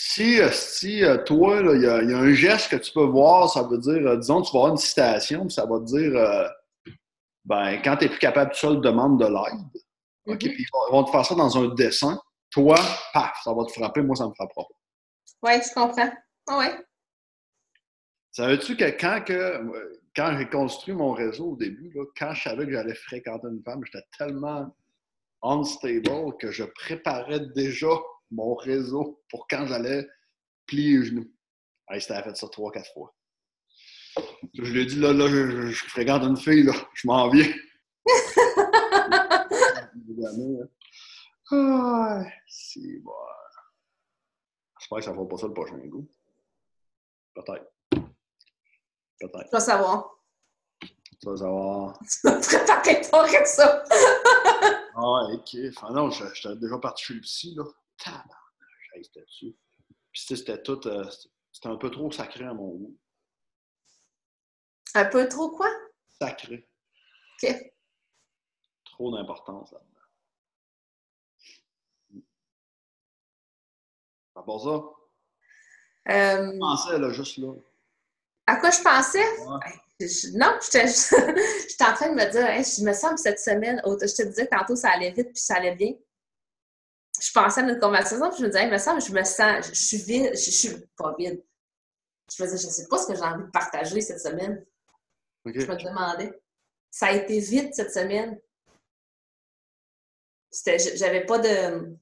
S1: si, euh, si euh, toi, il y, a un geste que tu peux voir, ça veut dire, euh, disons, tu vas avoir une citation, puis ça va te dire, ben, quand tu n'es plus capable de seul, demande de l'aide. OK? Mm-hmm. Puis ils vont te faire ça dans un dessin. Toi, paf, ça va te frapper. Moi, ça me frappera pas.
S2: Oui, je comprends. Ah oui.
S1: Savais-tu que quand, que quand j'ai construit mon réseau au début, là, quand je savais que j'allais fréquenter une femme, j'étais tellement unstable que je préparais déjà mon réseau pour quand j'allais plier les genoux. Hey, c'était fait ça trois, quatre fois. Je lui ai dit, là, là, je, fréquente une fille, là, je m'en viens. ah, si, bon. J'espère que ça ne fera pas ça le prochain goût. Peut-être. Peut-être.
S2: Tu vas savoir.
S1: Tu vas savoir.
S2: Tu vas préparer ton ça.
S1: ah, ok. Enfin, non, j'étais déjà parti chez le psy, là. Tabarnak, c'était dessus. Puis c'était tout. Euh, c'était un peu trop sacré à mon goût.
S2: Un peu trop quoi?
S1: Sacré.
S2: OK.
S1: Trop d'importance là-dedans. À part ça?
S2: Euh...
S1: Je pensais, là, juste là.
S2: À quoi je pensais? non, j'étais en train de me dire, je me semble cette semaine, je te disais que tantôt ça allait vite puis ça allait bien. Je pensais à notre conversation puis je me disais, me semble, je me sens, je, suis vide, je, suis pas vide. Je me disais, je ne sais pas ce que j'ai envie de partager cette semaine. Je me demandais. Ça a été vite cette semaine. J'avais pas de.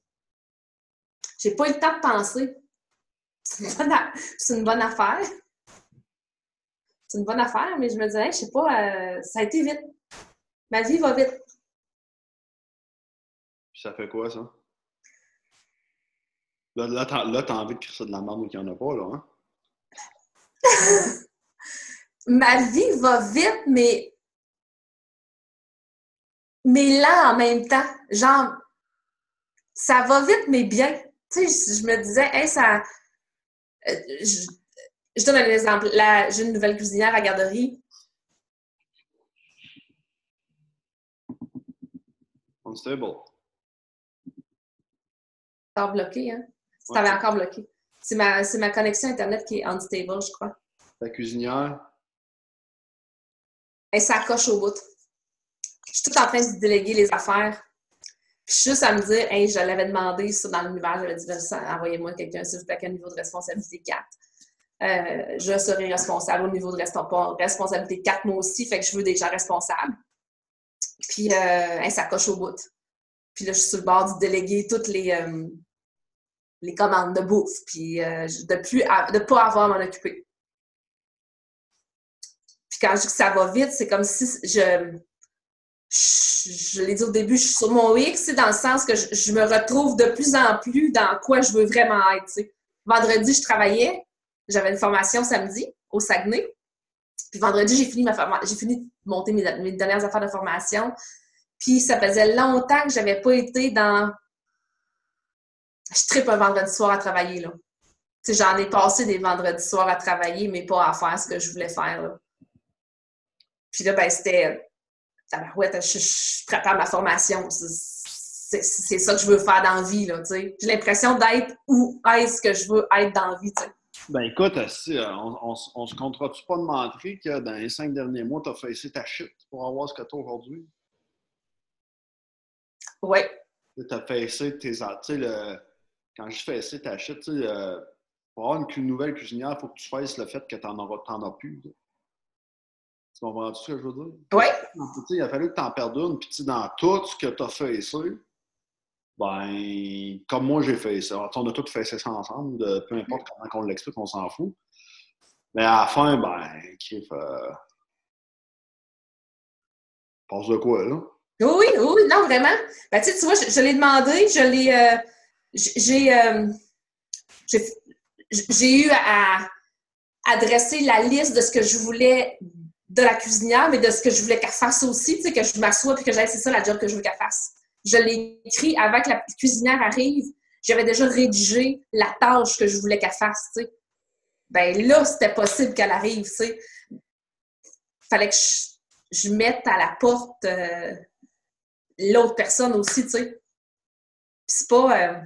S2: J'ai pas eu le temps de penser. C'est une, bonne affaire. C'est une bonne affaire, mais je me disais, je sais pas, euh, ça a été vite. Ma vie va vite.
S1: ça fait quoi, ça? Là, là t'as envie de créer ça de la merde ou qu'il n'y en a pas, là, hein?
S2: Ma vie va vite, mais. Mais là, en même temps, genre, ça va vite, mais bien. Tu sais, je me disais, hey, ça. Euh, je, donne un exemple. J'ai une nouvelle cuisinière à garderie.
S1: Unstable.
S2: Encore bloqué, hein? Tu t'avais encore bloqué. C'est ma, ma connexion Internet qui est unstable, je crois.
S1: La cuisinière?
S2: Elle s'accroche au bout. Je suis tout en train de déléguer les affaires. Puis juste à me dire, hey, je l'avais demandé ça dans l'univers, j'avais dit, envoyez-moi quelqu'un, s'il vous plaît, à niveau de responsabilité 4. Euh, je serai responsable au niveau de responsabilité 4, moi aussi, fait que je veux des gens responsables. Puis, euh, elle s'accroche au bout. Puis là, je suis sur le bord du déléguer toutes les, euh, les commandes de bouffe, puis euh, de de pas avoir à m'en occuper. Puis quand je dis que ça va vite, c'est comme si je, je, l'ai dit au début, je suis sur mon X, dans le sens que je, me retrouve de plus en plus dans quoi je veux vraiment être. Vendredi, je travaillais, j'avais une formation samedi au Saguenay. Puis vendredi, j'ai fini ma j'ai fini de monter mes, mes, dernières affaires de formation. Puis ça faisait longtemps que j'avais pas été dans je tripe un vendredi soir à travailler, là. j'en ai passé des vendredis soirs à travailler, mais pas à faire ce que je voulais faire, là. Puis là, ben, c'était... je, je prépare ma formation. C'est ça que je veux faire dans la vie, là, J'ai l'impression d'être où est-ce que je veux être dans la vie,
S1: Ben écoute, euh, on, on, se comptera-tu pas de montrer que dans les cinq derniers mois, tu as fait ta chute pour avoir ce que tu as aujourd'hui?
S2: Oui.
S1: Tu as fait essayer tes. Tu sais, le quand je fais ça, t'achètes, tu sais, euh, pour avoir une nouvelle cuisinière, il faut que tu fasses le fait que tu n'en as plus. Tu comprends -tu ce que je veux dire?
S2: Oui.
S1: Il a fallu que tu en perdes une, puis dans tout ce que tu as fait ça, ben, comme moi j'ai fait ça. on a tous fait ça ensemble, peu importe comment on l'explique, on s'en fout. Mais à la fin, ben, Criff, euh... passe de quoi, là?
S2: Oui, oui, non, vraiment. Ben, tu, sais, tu vois, je, je l'ai demandé, je l'ai. Euh, j'ai. Euh, j'ai eu à, adresser la liste de ce que je voulais de la cuisinière, mais de ce que je voulais qu'elle fasse aussi, tu sais, que je m'assois et que j'aille, c'est ça la job que je veux qu'elle fasse. Je l'ai écrit avant que la cuisinière arrive. J'avais déjà rédigé la tâche que je voulais qu'elle fasse, tu sais. Ben là, c'était possible qu'elle arrive, tu sais. Fallait que je, mette à la porte euh, l'autre personne aussi, tu sais. C'est pas, euh,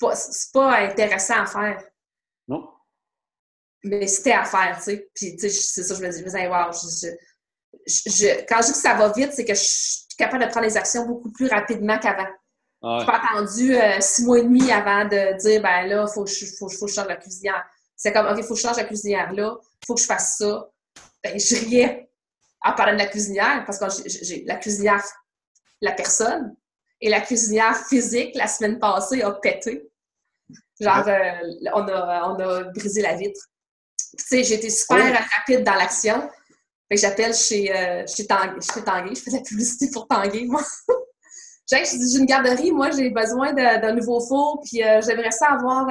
S2: pas, pas intéressant à faire.
S1: Non.
S2: Mais c'était à faire, tu sais. Puis, tu sais, c'est ça, je me dis, mais wow, je, je, quand je dis que ça va vite, c'est que je suis capable de prendre les actions beaucoup plus rapidement qu'avant. Ah ouais. Je pas attendu euh, six mois et demi avant de dire, ben là, il faut, faut, faut que je change la cuisinière. C'est comme, OK, il faut que je change la cuisinière là, il faut que je fasse ça. Ben, je riais en parlant de la cuisinière parce que j'ai la cuisinière, la personne, et la cuisinière physique, la semaine passée, a pété. Genre, euh, on, a, on a brisé la vitre. Tu sais, j'ai été super rapide dans l'action. Fait que j'appelle chez, euh, chez, Tanguay, chez Tanguay. Je fais de la publicité pour Tanguay, moi. j'ai une garderie, moi, j'ai besoin d'un nouveau four, puis euh, j'aimerais ça avoir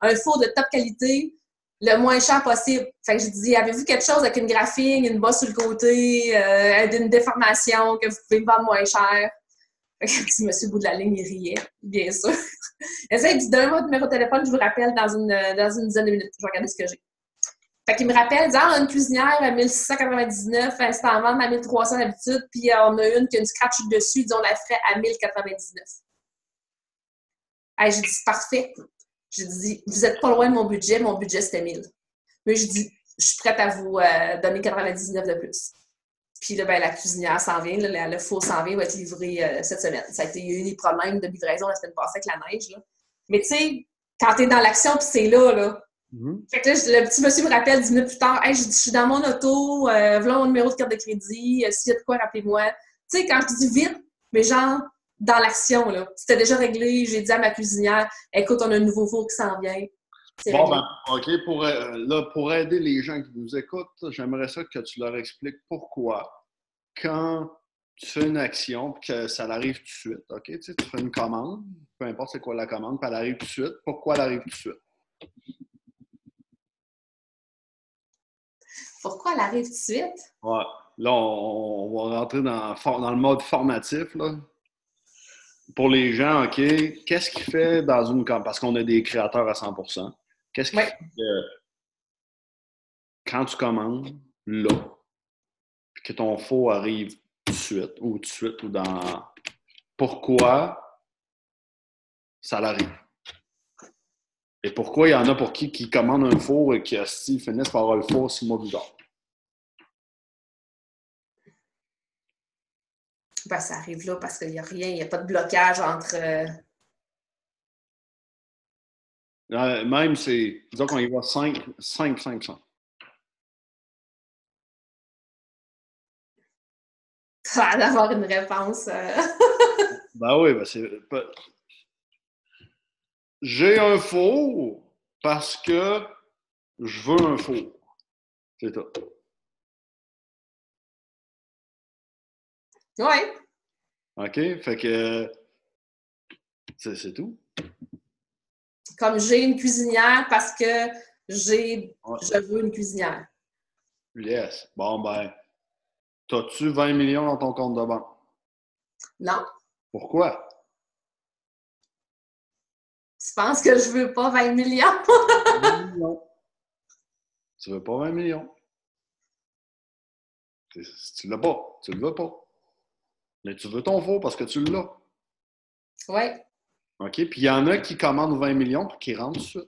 S2: un four de top qualité, le moins cher possible. Fait que je dis, avez-vous quelque chose avec une graphine, une bosse sur le côté, une déformation que vous pouvez me vendre moins cher? Si monsieur bout de la ligne, il riait, bien sûr. Essaye de donner votre numéro de téléphone, je vous rappelle dans une, dans une dizaine de minutes. Je vais regarder ce que j'ai. Fait qu'il me rappelle, disant, ah, on a une cuisinière à 1699, c'est en vente à 1300 d'habitude, puis on a une qui a une scratch dessus, disons, on la ferait à 1099. Hey, j'ai dit, parfait. J'ai dit, vous êtes pas loin de mon budget, mon budget c'était 1000. Mais je dis, je suis prête à vous euh, donner 99 de plus. Puis là, ben, la cuisinière s'en vient, le four s'en vient, va être livré euh, cette semaine. Ça a été, il y a eu des problèmes de livraison la semaine passée avec la neige. Là. Mais tu sais, quand tu es dans l'action, puis c'est là, là. Mm-hmm. Fait que là, le petit monsieur me rappelle dix minutes plus tard, hey, je, suis dans mon auto, euh, voilà mon numéro de carte de crédit, euh, s'il y a de quoi, rappelez-moi. Tu sais, quand je dis vite, mais genre, dans l'action, là. C'était déjà réglé, j'ai dit à ma cuisinière, écoute, on a un nouveau four qui s'en vient.
S1: Bon, ben, OK. Pour, euh, là, pour aider les gens qui nous écoutent, j'aimerais ça que tu leur expliques pourquoi, quand tu fais une action et que ça arrive tout de suite, OK? Tu, sais, tu fais une commande, peu importe c'est quoi la commande, puis elle arrive tout de suite, pourquoi elle arrive tout de suite?
S2: Pourquoi elle arrive tout de suite?
S1: Ouais. Là, on, va rentrer dans, dans le mode formatif, là pour les gens, OK, qu'est-ce qui fait dans une parce qu'on a des créateurs à 100 Qu'est-ce qui fait que quand tu commandes là, puis que ton faux arrive tout de suite, ou tout de suite, ou dans. Pourquoi ça l'arrive? Et pourquoi il y en a pour qui qui commandent un four et qui finissent par avoir le four six mois plus tard?
S2: Ben, ça arrive là parce qu'il n'y a rien, il n'y a pas de blocage entre. Euh,
S1: même, c'est. Disons qu'on y va 5, 5, 5, 5.
S2: Ça va d'avoir une réponse. Euh.
S1: ben oui, ben c'est. J'ai un four parce que je veux un four. C'est tout.
S2: Oui.
S1: OK, fait que. C'est tout
S2: comme j'ai une cuisinière parce que j'ai, je veux une cuisinière.
S1: Yes. Bon, ben, t'as-tu 20 millions dans ton compte de banque?
S2: Non.
S1: Pourquoi?
S2: Tu penses que je veux pas 20 millions?
S1: 20 millions. Tu veux pas 20 millions. Tu l'as pas. Tu le veux pas. Mais tu veux ton faux parce que tu l'as.
S2: Oui.
S1: OK? Puis il y en a qui commandent 20 millions et qui rentrent dessus.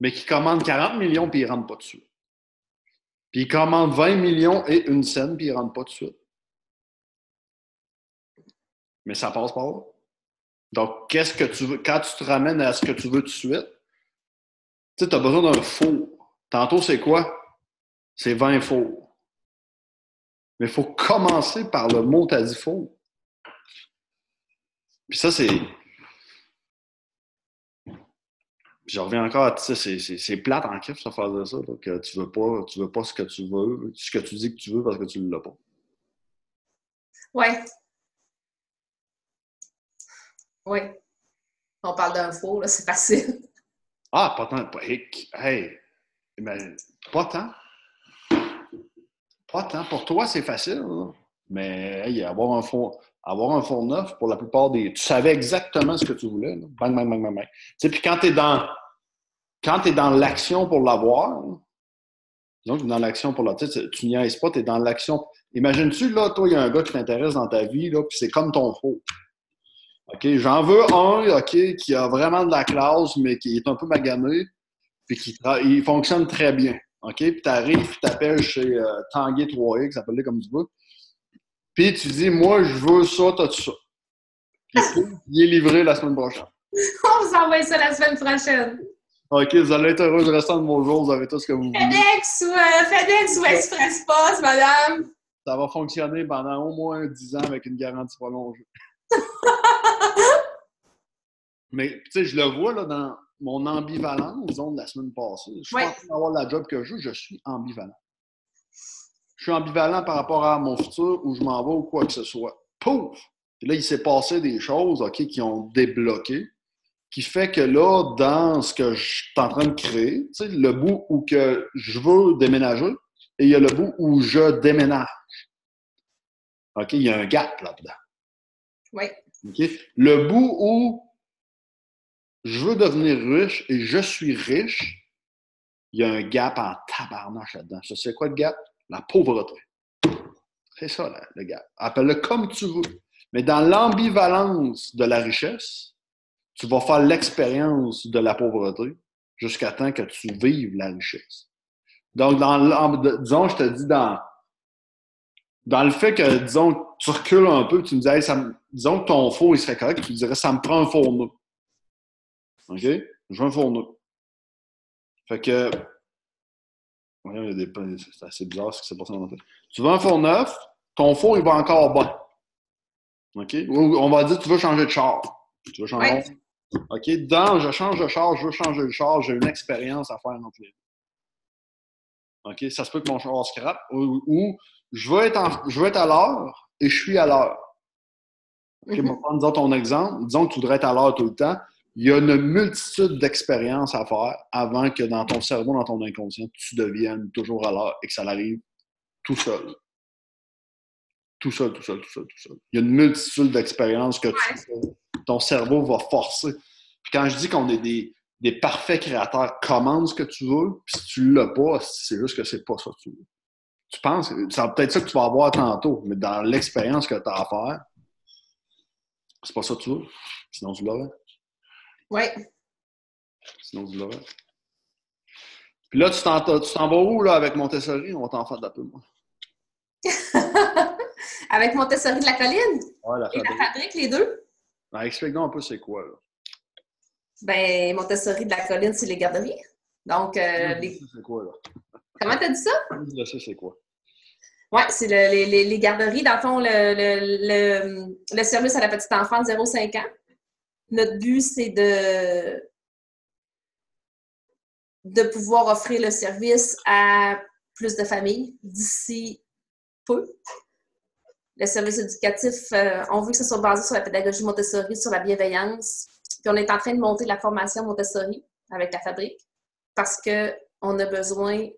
S1: Mais qui commandent 40 millions puis ils ne rentrent pas dessus. Puis ils commandent 20 millions et une scène puis ils ne rentrent pas dessus. Mais ça passe pas. Donc, qu'est-ce que tu veux? Quand tu te ramènes à ce que tu veux tout de suite, tu as besoin d'un four. Tantôt, c'est quoi? C'est 20 fours. Mais il faut commencer par le mot t'as dit four. Puis ça, c'est Puis je reviens encore à ça, c'est plate en kiff, ça, faire de ça, que tu veux pas, tu veux pas ce que tu veux, ce que tu dis que tu veux parce que tu ne l'as pas.
S2: Ouais. Oui. On parle d'un faux, là, c'est facile.
S1: Ah, pas tant. Hey, mais pas tant. Pas tant. Pour toi, c'est facile, mais hey, avoir un fond, avoir un neuf, pour la plupart des. Tu savais exactement ce que tu voulais. Bang, bang, bang, bang, bang. Tu sais, puis quand tu es dans. Quand dans l'action pour l'avoir, donc dans l'action pour la. Tu tu niaises pas, tu es dans l'action. Imagine-tu, là, toi, il y a un gars qui t'intéresse dans ta vie, là, puis c'est comme ton faux. OK, j'en veux un, OK, qui a vraiment de la classe, mais qui est un peu magané, puis qui il fonctionne très bien. OK? Puis tu arrives, tu t'appelles chez euh, Tanguay 3X, appelle comme tu veux. Puis tu dis, moi, je veux ça, t'as ça. Puis il est livré la semaine prochaine.
S2: On vous envoie ça la semaine prochaine.
S1: OK, vous allez être heureux du restant de vos jours, vous avez tout ce que vous voulez.
S2: FedEx ou, euh, FedEx ou Express Post, madame.
S1: Ça va fonctionner pendant au moins 10 ans avec une garantie prolongée. Mais, tu sais, je le vois là, dans mon ambivalence, disons, de la semaine passée. Je suis pas en train d'avoir la job que je veux, je suis ambivalent. Je suis ambivalent par rapport à mon futur, où je m'en vais ou quoi que ce soit. Pouf! Et là, il s'est passé des choses, OK, qui ont débloqué, qui fait que là, dans ce que je suis en train de créer, tu sais, le bout où que je veux déménager, et il y a le bout où je déménage. OK, il y a un gap là-dedans.
S2: Oui.
S1: Le bout où je veux devenir riche et je suis riche, il y a un gap en tabarnache là-dedans. Ça, c'est quoi le gap? La pauvreté. C'est ça, le gap. Appelle-le comme tu veux. Mais dans l'ambivalence de la richesse, tu vas faire l'expérience de la pauvreté jusqu'à temps que tu vives la richesse. Donc, dans disons, je te dis, dans, dans le fait que, disons, tu recules un peu, tu me disais, disons que ton four, il serait correct, tu dirais, ça me prend un fourneau. OK? Je veux un fourneau. Fait que. C'est assez bizarre ce qui s'est passé dans ma tête. Tu veux un four neuf, ton four, il va encore bon. OK? on va dire, tu veux changer de char. Tu veux changer. OK? Dans je change de char, je veux changer de char, j'ai une expérience à faire entre les. OK? Ça se peut que mon char scrap ou, je, veux être je veux être à l'heure et je suis à l'heure. OK? Mm -hmm. Disons ton exemple. Disons que tu voudrais être à l'heure tout le temps il y a une multitude d'expériences à faire avant que dans ton cerveau, dans ton inconscient, tu deviennes toujours à l'heure et que ça arrive tout seul. Tout seul, tout seul, tout seul, tout seul. Il y a une multitude d'expériences que ton cerveau va forcer. Puis quand je dis qu'on est des, des, parfaits créateurs, commande ce que tu veux, puis si tu ne l'as pas, c'est juste que c'est pas ça que tu veux. Tu penses, c'est peut-être ça que tu vas avoir tantôt, mais dans l'expérience que tu as à faire, c'est pas ça que tu veux. Sinon, tu l'aurais.
S2: Oui.
S1: Sinon, vous l'aurez. Puis là, tu t'en, vas où là, avec Montessori? On va t'en faire de la pub, moi.
S2: avec Montessori de la colline?
S1: Oui, la
S2: fabrique. Et la fabrique, les deux?
S1: Ben, explique-nous un peu c'est quoi, là.
S2: Ben, Montessori de la colline, c'est les garderies. Donc, euh, les...
S1: c'est quoi, là?
S2: Comment t'as dit ça?
S1: Je sais c'est quoi?
S2: Oui, c'est le, les, les, garderies. Dans le fond, le, le, le, service à la petite enfant de 0-5 ans. Notre but, c'est de, pouvoir offrir le service à plus de familles d'ici peu. Le service éducatif, euh, on veut que ce soit basé sur la pédagogie Montessori, sur la bienveillance. Puis on est en train de monter la formation Montessori avec la fabrique parce qu'on a besoin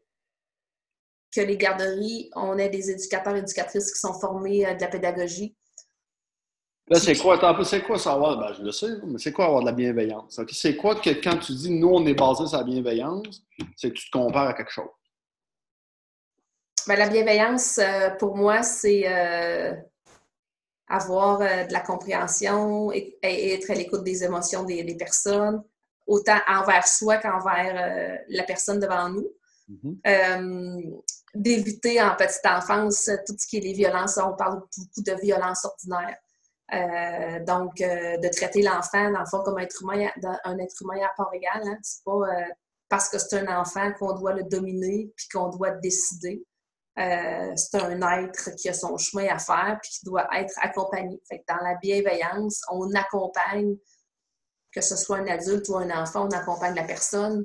S2: que les garderies, on ait des éducateurs et éducatrices qui sont formés à de la pédagogie
S1: Là, c'est quoi, c'est quoi savoir? Ben, je le sais, mais c'est quoi avoir de la bienveillance? C'est quoi que quand tu dis nous, on est basé sur la bienveillance, c'est que tu te compares à quelque chose?
S2: Ben, la bienveillance, euh, pour moi, c'est euh, avoir euh, de la compréhension et, être à l'écoute des émotions des, personnes, autant envers soi qu'envers la personne devant nous. Mm-hmm. D'éviter en petite enfance tout ce qui est les violences. On parle beaucoup de violences ordinaires. Euh, donc, euh, de traiter l'enfant, dans le fond, comme un être humain, un être humain à part égale. Hein? C'est pas euh, parce que c'est un enfant qu'on doit le dominer puis qu'on doit décider. c'est un être qui a son chemin à faire puis qui doit être accompagné. Dans la bienveillance, on accompagne que ce soit un adulte ou un enfant, on accompagne la personne,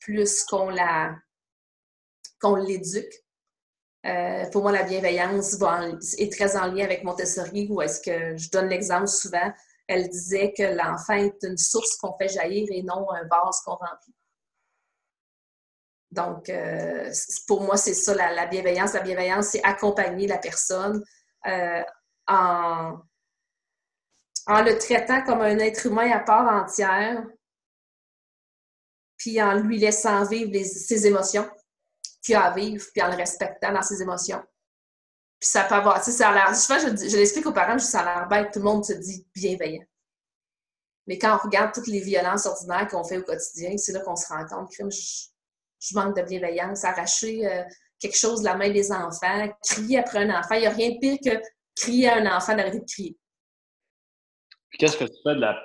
S2: plus qu'on la qu'on l'éduque. Euh, pour moi, la bienveillance est très en lien avec Montessori, où est-ce que je donne l'exemple souvent. Elle disait que l'enfant est une source qu'on fait jaillir et non un vase qu'on remplit. Donc, euh, pour moi, c'est ça, la, bienveillance. La bienveillance, c'est accompagner la personne euh, en, en le traitant comme un être humain à part entière, puis en lui laissant vivre ses émotions à vivre, puis en le respectant dans ses émotions. Puis ça peut avoir, tu sais, ça a l'air, souvent je, je l'explique aux parents, je ça a l'air bête, tout le monde se dit bienveillant. Mais quand on regarde toutes les violences ordinaires qu'on fait au quotidien, c'est là qu'on se rend compte que je, je manque de bienveillance, arracher euh, quelque chose de la main des enfants, crier après un enfant. Il n'y a rien de pire que crier à un enfant d'arrêter de crier.
S1: Qu'est-ce que tu fais de la.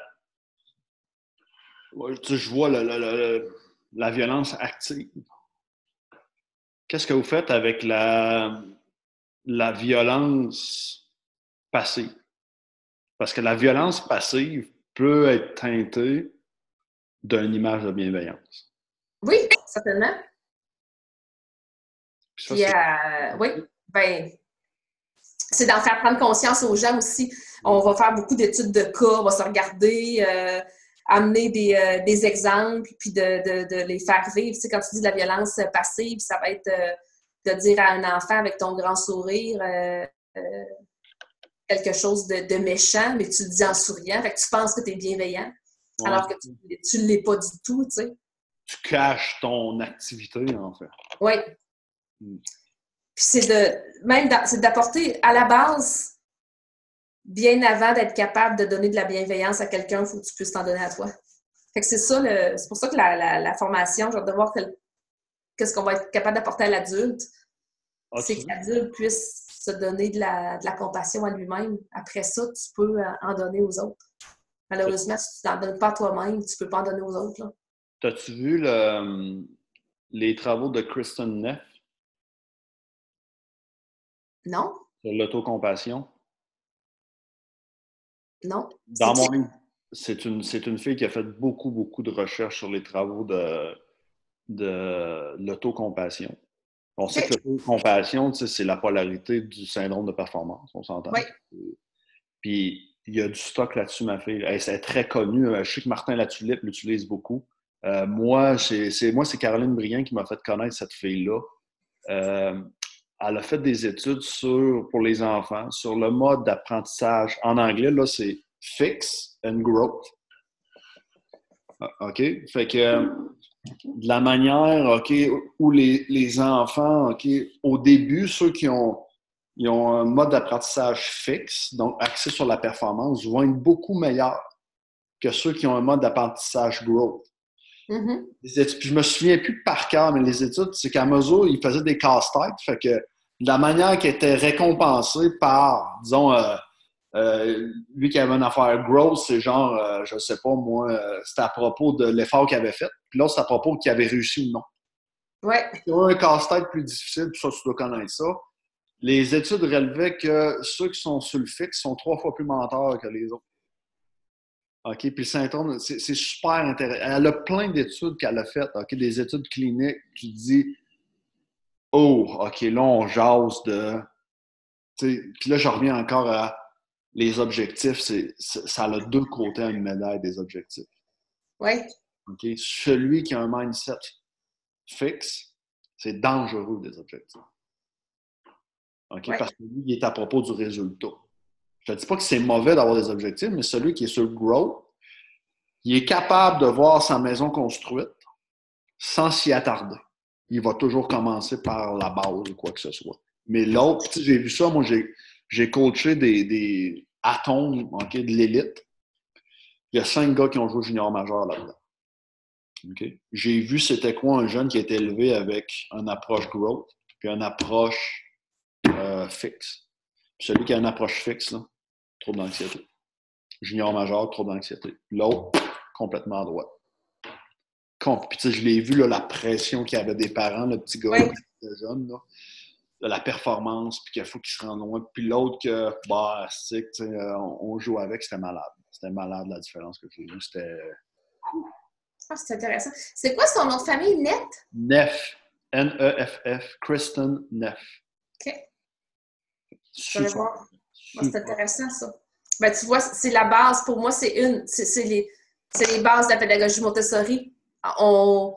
S1: Tu je vois la violence active? Qu'est-ce que vous faites avec la, la violence passive? Parce que la violence passive peut être teintée d'une image de bienveillance.
S2: Oui, certainement. Euh, oui, ben, c'est d'en faire prendre conscience aux gens aussi. On va faire beaucoup d'études de cas, on va se regarder, euh, amener des, euh, des, exemples, puis de, de, de, les faire vivre. Tu sais, quand tu dis de la violence passive, ça va être de dire à un enfant avec ton grand sourire quelque chose de, méchant, mais tu le dis en souriant, fait que tu penses que tu es bienveillant, alors que tu ne l'es pas du tout, tu sais
S1: tu caches ton activité, en fait.
S2: Oui. Hmm. Puis c'est de même c'est d'apporter à la base, bien avant d'être capable de donner de la bienveillance à quelqu'un, il faut que tu puisses t'en donner à toi. Fait que c'est ça, c'est pour ça que la, formation, genre de voir qu'est-ce qu'on va être capable d'apporter à l'adulte, c'est que l'adulte puisse se donner de la, de la compassion à lui-même. Après ça, tu peux en donner aux autres. Malheureusement, si tu n'en donnes pas à toi-même, tu ne peux pas en donner aux autres.
S1: T'as-tu vu le, les travaux de Kristen Neff?
S2: Non.
S1: Sur l'autocompassion?
S2: Non?
S1: Dans mon livre, c'est une, une fille qui a fait beaucoup, beaucoup de recherches sur les travaux de, de l'autocompassion. On sait que l'autocompassion, c'est la polarité du syndrome de performance, on s'entend.
S2: Oui.
S1: Puis il y a du stock là-dessus, ma fille. Elle, est très connue. Je sais que Martin Latulippe l'utilise beaucoup. Euh, moi, c'est moi, c'est Caroline Briand qui m'a fait connaître cette fille-là. Euh, elle a fait des études sur, pour les enfants sur le mode d'apprentissage. En anglais, là, c'est fix and growth. Ah, OK? Fait que de la manière, OK, où les, les enfants, OK, au début, ceux qui ont, ils ont un mode d'apprentissage fixe, donc axé sur la performance, vont être beaucoup meilleurs que ceux qui ont un mode d'apprentissage growth.
S2: Mm-hmm.
S1: je me souviens plus par cœur, mais les études, c'est qu'à mesure, il faisait des casse-têtes. Fait que la manière qui était récompensée par, disons, euh, euh, lui qui avait une affaire grosse, c'est genre, euh, je sais pas moi, c'était à propos de l'effort qu'il avait fait. Puis là, c'est à propos qu'il avait réussi ou non.
S2: Ouais.
S1: Il y a un casse-tête plus difficile, puis ça, tu dois connaître ça. Les études relevaient que ceux qui sont sur le fixe sont trois fois plus menteurs que les autres. OK? Puis le syndrome, c'est super intéressant. Elle a plein d'études qu'elle a faites, OK? Des études cliniques qui dit Oh, OK, là, on jase de. Puis là, je reviens encore à les objectifs. C'est, ça a deux côtés à une médaille des objectifs.
S2: Oui.
S1: OK? Celui qui a un mindset fixe, c'est dangereux des objectifs. OK? Parce que lui, il est à propos du résultat. Je ne dis pas que c'est mauvais d'avoir des objectifs, mais celui qui est sur le growth, il est capable de voir sa maison construite sans s'y attarder. Il va toujours commencer par la base ou quoi que ce soit. Mais l'autre, j'ai vu ça, moi, j'ai coaché des, des atomes de l'élite. Il y a cinq gars qui ont joué junior majeur là-dedans. J'ai vu c'était quoi un jeune qui était élevé avec une approche growth puis une approche euh, fixe. celui qui a une approche fixe, là, trouble d'anxiété. Junior majeur, trouble d'anxiété. L'autre, complètement à droite. Puis, tu sais, je l'ai vu, là, la pression qu'il y avait des parents, le petit gars, le jeune, là, la performance, puis qu'il faut qu'il se rende loin. Puis l'autre, que, bah, tu sais, on, joue avec, c'était malade. c'était malade la différence que j'ai vue. C'était.
S2: Ah, c'est intéressant. C'est quoi son nom de famille, Net?
S1: Neff. N-E-F-F. Kristen Neff.
S2: OK. Je vais voir. c'est intéressant, ça. Ben, tu vois, c'est la base. Pour moi, c'est une. C'est les, les bases de la pédagogie Montessori. On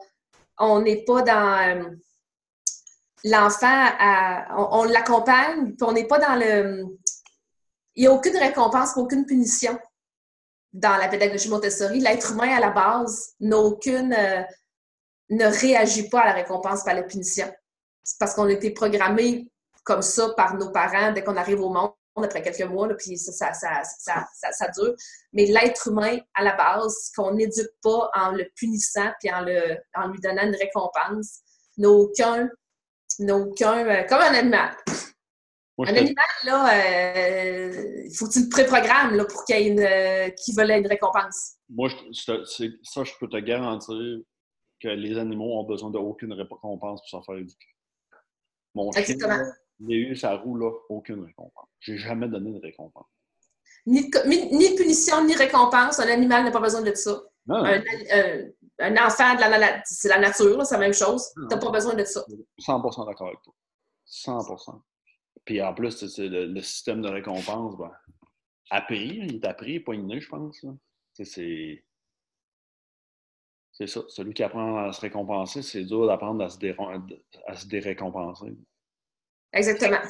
S2: n'est pas dans. Euh, l'enfant, on, l'accompagne, puis on n'est pas dans le. Il n'y a aucune récompense, aucune punition dans la pédagogie Montessori. L'être humain, à la base, n'a aucune. Euh, ne réagit pas à la récompense par la punition. C'est parce qu'on a été programmé comme ça par nos parents dès qu'on arrive au monde après quelques mois, puis ça ça, dure. Mais l'être humain, à la base, qu'on n'éduque pas en le punissant puis en, le, en lui donnant une récompense, n'a aucun aucun. Euh, comme un animal. un animal, là, euh, il faut que tu le préprogrammes là, pour qu'il y ait une, euh, veuille une récompense.
S1: Moi, ça, je peux te garantir que les animaux ont besoin d'aucune récompense pour s'en faire éduquer. Mon chien, il a eu sa roue, là, aucune récompense. J'ai jamais donné de récompense.
S2: Ni, ni, punition, ni récompense. Un animal n'a pas besoin de ça. Un, un enfant de la, c'est la nature, c'est la même chose. Tu n'as pas besoin de ça.
S1: 100% d'accord avec toi. 100%. Puis en plus, c'est le, système de récompense, ben, appris, il est appris, pas inné, je pense. C'est. C'est ça. Celui qui apprend à se récompenser, c'est dur d'apprendre à, se à se dérécompenser.
S2: Exactement.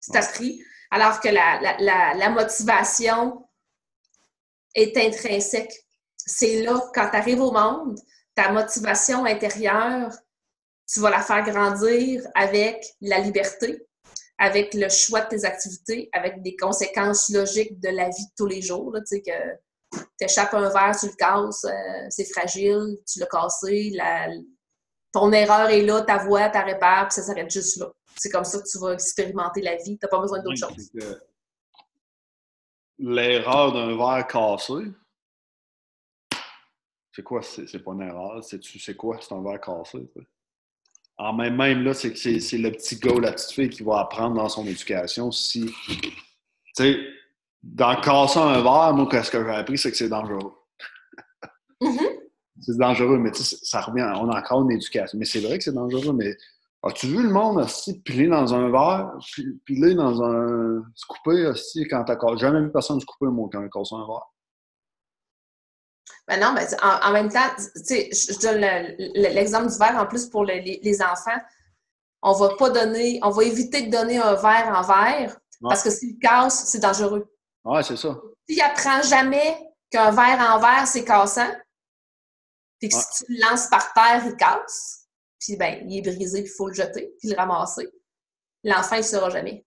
S2: C'est appris. Alors que la, la, la motivation est intrinsèque c'est là, quand tu arrives au monde, ta motivation intérieure, tu vas la faire grandir avec la liberté, avec le choix de tes activités, avec des conséquences logiques de la vie de tous les jours. tu sais, que tu échappes un verre, tu le casses, euh, c'est fragile, tu l'as cassé, ton erreur est là, ta voix, ta répare, puis ça s'arrête juste là. C'est comme ça que tu vas expérimenter la vie. Tu n'as pas besoin d'autre chose.
S1: L'erreur d'un verre cassé, c'est quoi? C'est pas une erreur. Sais quoi? C'est un verre cassé. En même, même là, c'est c'est le petit gars ou la petite fille qui va apprendre dans son éducation si. Tu sais, dans casser un verre, moi, ce que j'ai appris, c'est que c'est dangereux. Mm-hmm. C'est dangereux, mais tu sais, ça revient. On a encore une éducation. Mais c'est vrai que c'est dangereux, mais. As-tu vu le monde aussi piler dans un verre, piler dans un. se couper aussi quand t'as jamais vu personne se couper, moi, quand il casse un verre?
S2: Ben non, ben, en, même temps, je donne l'exemple du verre en plus pour les, enfants. On va pas donner, on va éviter de donner un verre en verre parce que s'il casse, c'est dangereux.
S1: Oui, c'est ça.
S2: S'il apprend jamais qu'un verre en verre, c'est cassant, puis que si tu le lances par terre, il casse, puis ben, il est brisé, puis il faut le jeter, puis le ramasser, l'enfant, il ne saura jamais.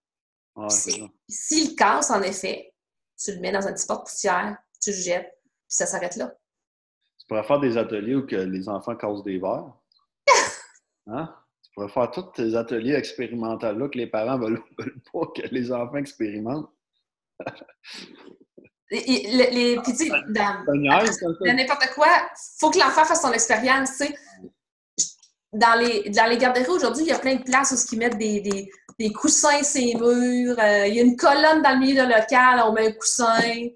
S2: S'il casse, en effet, tu le mets dans un petit porte-poussière, tu le jettes, puis ça s'arrête là.
S1: Tu pourrais faire des ateliers où que les enfants causent des verres. Hein? Tu pourrais faire tous tes ateliers expérimentaux-là que les parents veulent, veulent pas que les enfants expérimentent.
S2: les, les, dans, n'importe quoi, il faut que l'enfant fasse son expérience. Dans les, dans les garderies aujourd'hui, il y a plein de places où ils mettent des, des, des coussins les murs. Euh, il y a une colonne dans le milieu du local, on met un coussin. Il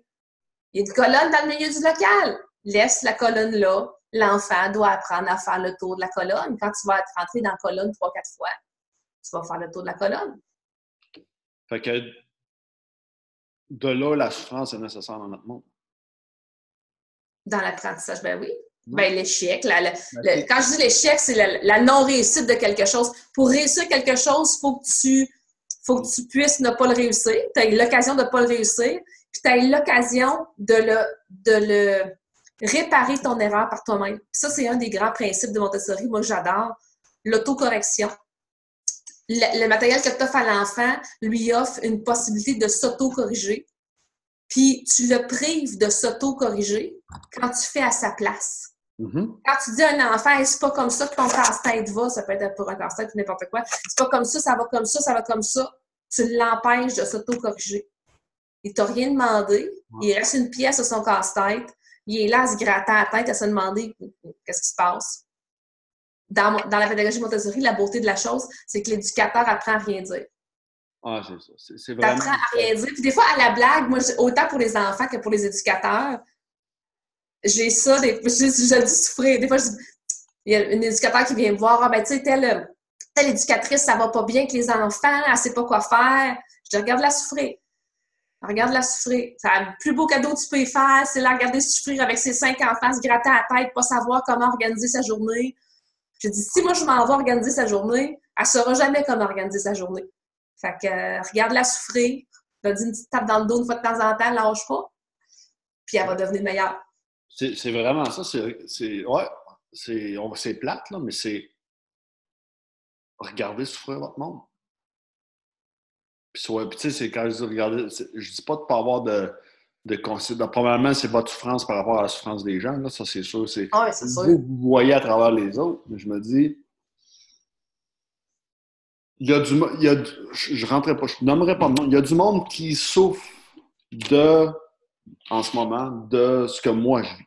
S2: y a une colonne dans le milieu du local laisse la colonne là. L'enfant doit apprendre à faire le tour de la colonne. Quand tu vas être rentré dans la colonne trois, quatre fois, tu vas faire le tour de la colonne.
S1: Fait que de là, la souffrance est nécessaire dans notre monde.
S2: Dans l'apprentissage, ben oui. Ben, l'échec. Ben, quand je dis l'échec, c'est la, non-réussite de quelque chose. Pour réussir quelque chose, il faut que tu faut que tu puisses ne pas le réussir. Tu as l'occasion de ne pas le réussir. Puis tu as l'occasion de le, de le réparer ton erreur par toi-même. Ça, c'est un des grands principes de Montessori. Moi, j'adore l'autocorrection. Le, matériel que tu offres à l'enfant lui offre une possibilité de s'auto-corriger. Puis tu le prives de s'auto-corriger quand tu fais à sa place. Mm-hmm. Quand tu dis à un enfant, c'est pas comme ça que ton casse-tête va, ça peut être pour un casse-tête ou n'importe quoi, c'est pas comme ça, ça va comme ça, ça va comme ça, tu l'empêches de s'auto-corriger. Il t'a rien demandé, il reste une pièce à son casse-tête, il est là à se gratter la tête, à se demander qu'est-ce qui se passe. Dans, la pédagogie Montessori, la beauté de la chose, c'est que l'éducateur apprend à rien dire.
S1: Ah, c'est ça. C'est, c'est vraiment.
S2: T'apprends à rien dire. Puis des fois, à la blague, moi, autant pour les enfants que pour les éducateurs, j'ai ça, des, je, dis souffrir. Des fois, je il y a un éducateur qui vient me voir, ah ben, tu sais, telle, telle éducatrice, ça va pas bien avec les enfants, elle sait pas quoi faire. Je dis, regarde-la souffrir. Regarde-la souffrir. C'est le plus beau cadeau que tu peux y faire, c'est la regarder souffrir avec ses cinq enfants, se gratter à la tête, pas savoir comment organiser sa journée. Je dis, si moi, je m'en vais organiser sa journée, elle saura jamais comment organiser sa journée. Fait que, euh, regarde-la souffrir, donne une petite tape dans le dos une fois de temps en temps, lâche pas, puis elle va devenir meilleure.
S1: C'est, vraiment ça. C'est, ouais, c'est, plate, là, mais c'est regarder souffrir votre monde. Puis, tu sais, c'est quand je dis regarder, c'est- je dis pas de pas avoir de, de considération. Premièrement, c'est votre souffrance par rapport à la souffrance des gens, là, ça c'est sûr. C'est,
S2: Ah oui, c'est sûr.
S1: vous, vous voyez à travers les autres, mais je me dis, il y a du, il y a, du- je, je rentrerai pas, je nommerai pas de nom, il y a du monde qui souffre de, en ce moment, de ce que moi je vis.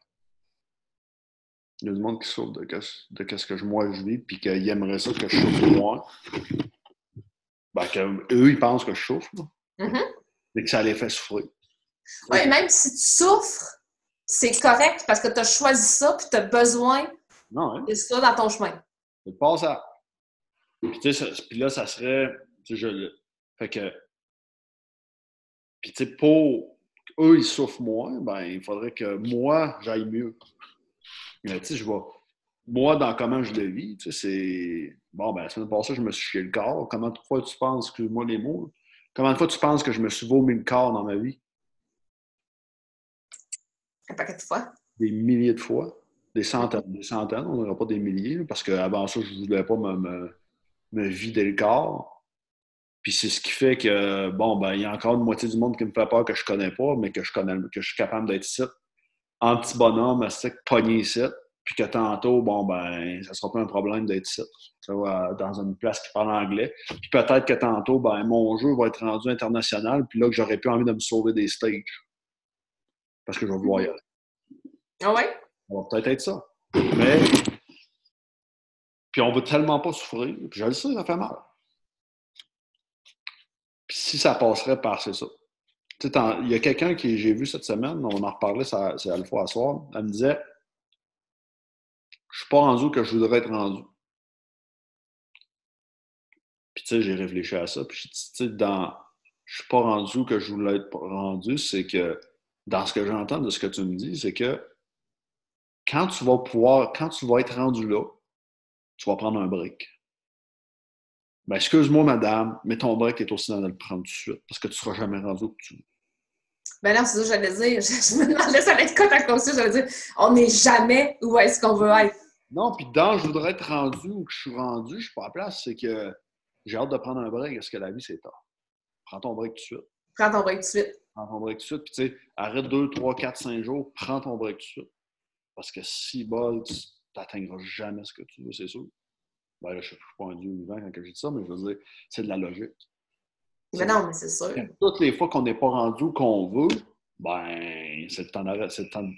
S1: Il y a du monde qui souffre de, que- de ce que je- moi je vis, puis qu'ils aimeraient ça que je souffre moi. Ben, que eux, ils pensent que je souffre.
S2: Mhm.
S1: mais que ça les fait souffrir.
S2: Oui, même si tu souffres, c'est correct parce que tu as choisi ça puis tu as besoin
S1: Non, hein?
S2: de ça dans ton chemin.
S1: Je passe à. Puis, tu sais, ça- puis là, ça serait. Tu sais, je Fait que. Puis, tu sais, pour eux, ils souffrent moins, ben, il faudrait que moi, j'aille mieux. Mais, tu sais, je vais. Moi, dans comment je le vis, tu sais, c'est. Bon, ben, la semaine passée, je me suis chié le corps. Comment de fois tu penses, excuse-moi les mots, comment de fois tu penses que je me suis vomi le corps dans ma vie?
S2: Un paquet de fois.
S1: Des milliers de fois. Des centaines, des centaines, on n'aura pas des milliers, parce qu'avant ça, je ne voulais pas me, me, me vider le corps. Puis c'est ce qui fait que, bon, ben, il y a encore une moitié du monde qui me fait peur que je connais pas, mais que je connais, que je suis capable d'être ici. En petit bonhomme, sec, pogné ici. Puis que tantôt, bon, ben, ça sera pas un problème d'être ici. Dans une place qui parle anglais. Puis peut-être que tantôt, ben, mon jeu va être rendu international, puis là, que j'aurais plus envie de me sauver des stages. Parce que je vais vouloir y aller.
S2: Ah ouais?
S1: Ça va peut-être être ça. Mais. Puis on veut tellement pas souffrir. Puis je le sais, ça fait mal. Si ça passerait par, c'est ça. Il y a quelqu'un qui j'ai vu cette semaine, on en reparlait, c'est Alpha à soir. Elle me disait Je suis pas rendu que je voudrais être rendu. Puis tu sais, j'ai réfléchi à ça. Puis tu sais, dans je suis pas rendu que je voulais être rendu, c'est que dans ce que j'entends de ce que tu me dis, c'est que quand tu vas pouvoir, quand tu vas être rendu là, tu vas prendre un break. Ben, excuse-moi, madame, mais ton break est aussi dans de le prendre tout de suite, parce que tu ne seras jamais rendu où tu veux.
S2: Ben non, c'est ça que j'allais dire. Je, me demandais ça allait être quoi ta consigne? J'allais dire, on n'est jamais où est-ce qu'on veut être.
S1: Non, puis dans je voudrais être rendu où je suis rendu, je suis pas à la place, c'est que j'ai hâte de prendre un break, parce que la vie, c'est tard. Prends ton break tout de suite.
S2: Prends ton break tout de suite.
S1: Prends ton break tout de suite, puis tu sais, arrête 2, 3, 4, 5 jours, prends ton break tout de suite. Parce que si bol, tu n'atteindras jamais ce que tu veux, c'est sûr. Ben, je ne suis pas un dieu vivant quand je dis ça, mais je veux dire, c'est de la logique.
S2: Mais non, mais c'est sûr.
S1: Toutes les fois qu'on n'est pas rendu où qu'on veut, ben, c'est le temps d'arrêter. C'est le temps de...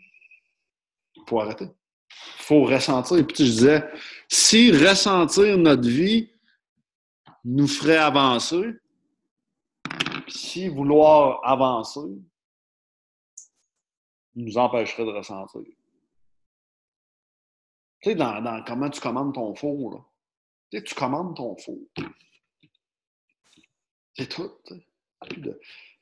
S1: faut arrêter. Il faut ressentir. Puis tu sais, je disais, si ressentir notre vie nous ferait avancer, si vouloir avancer nous empêcherait de ressentir. Tu sais, dans, dans comment tu commandes ton four, là. Tu sais, tu commandes ton four. C'est tout.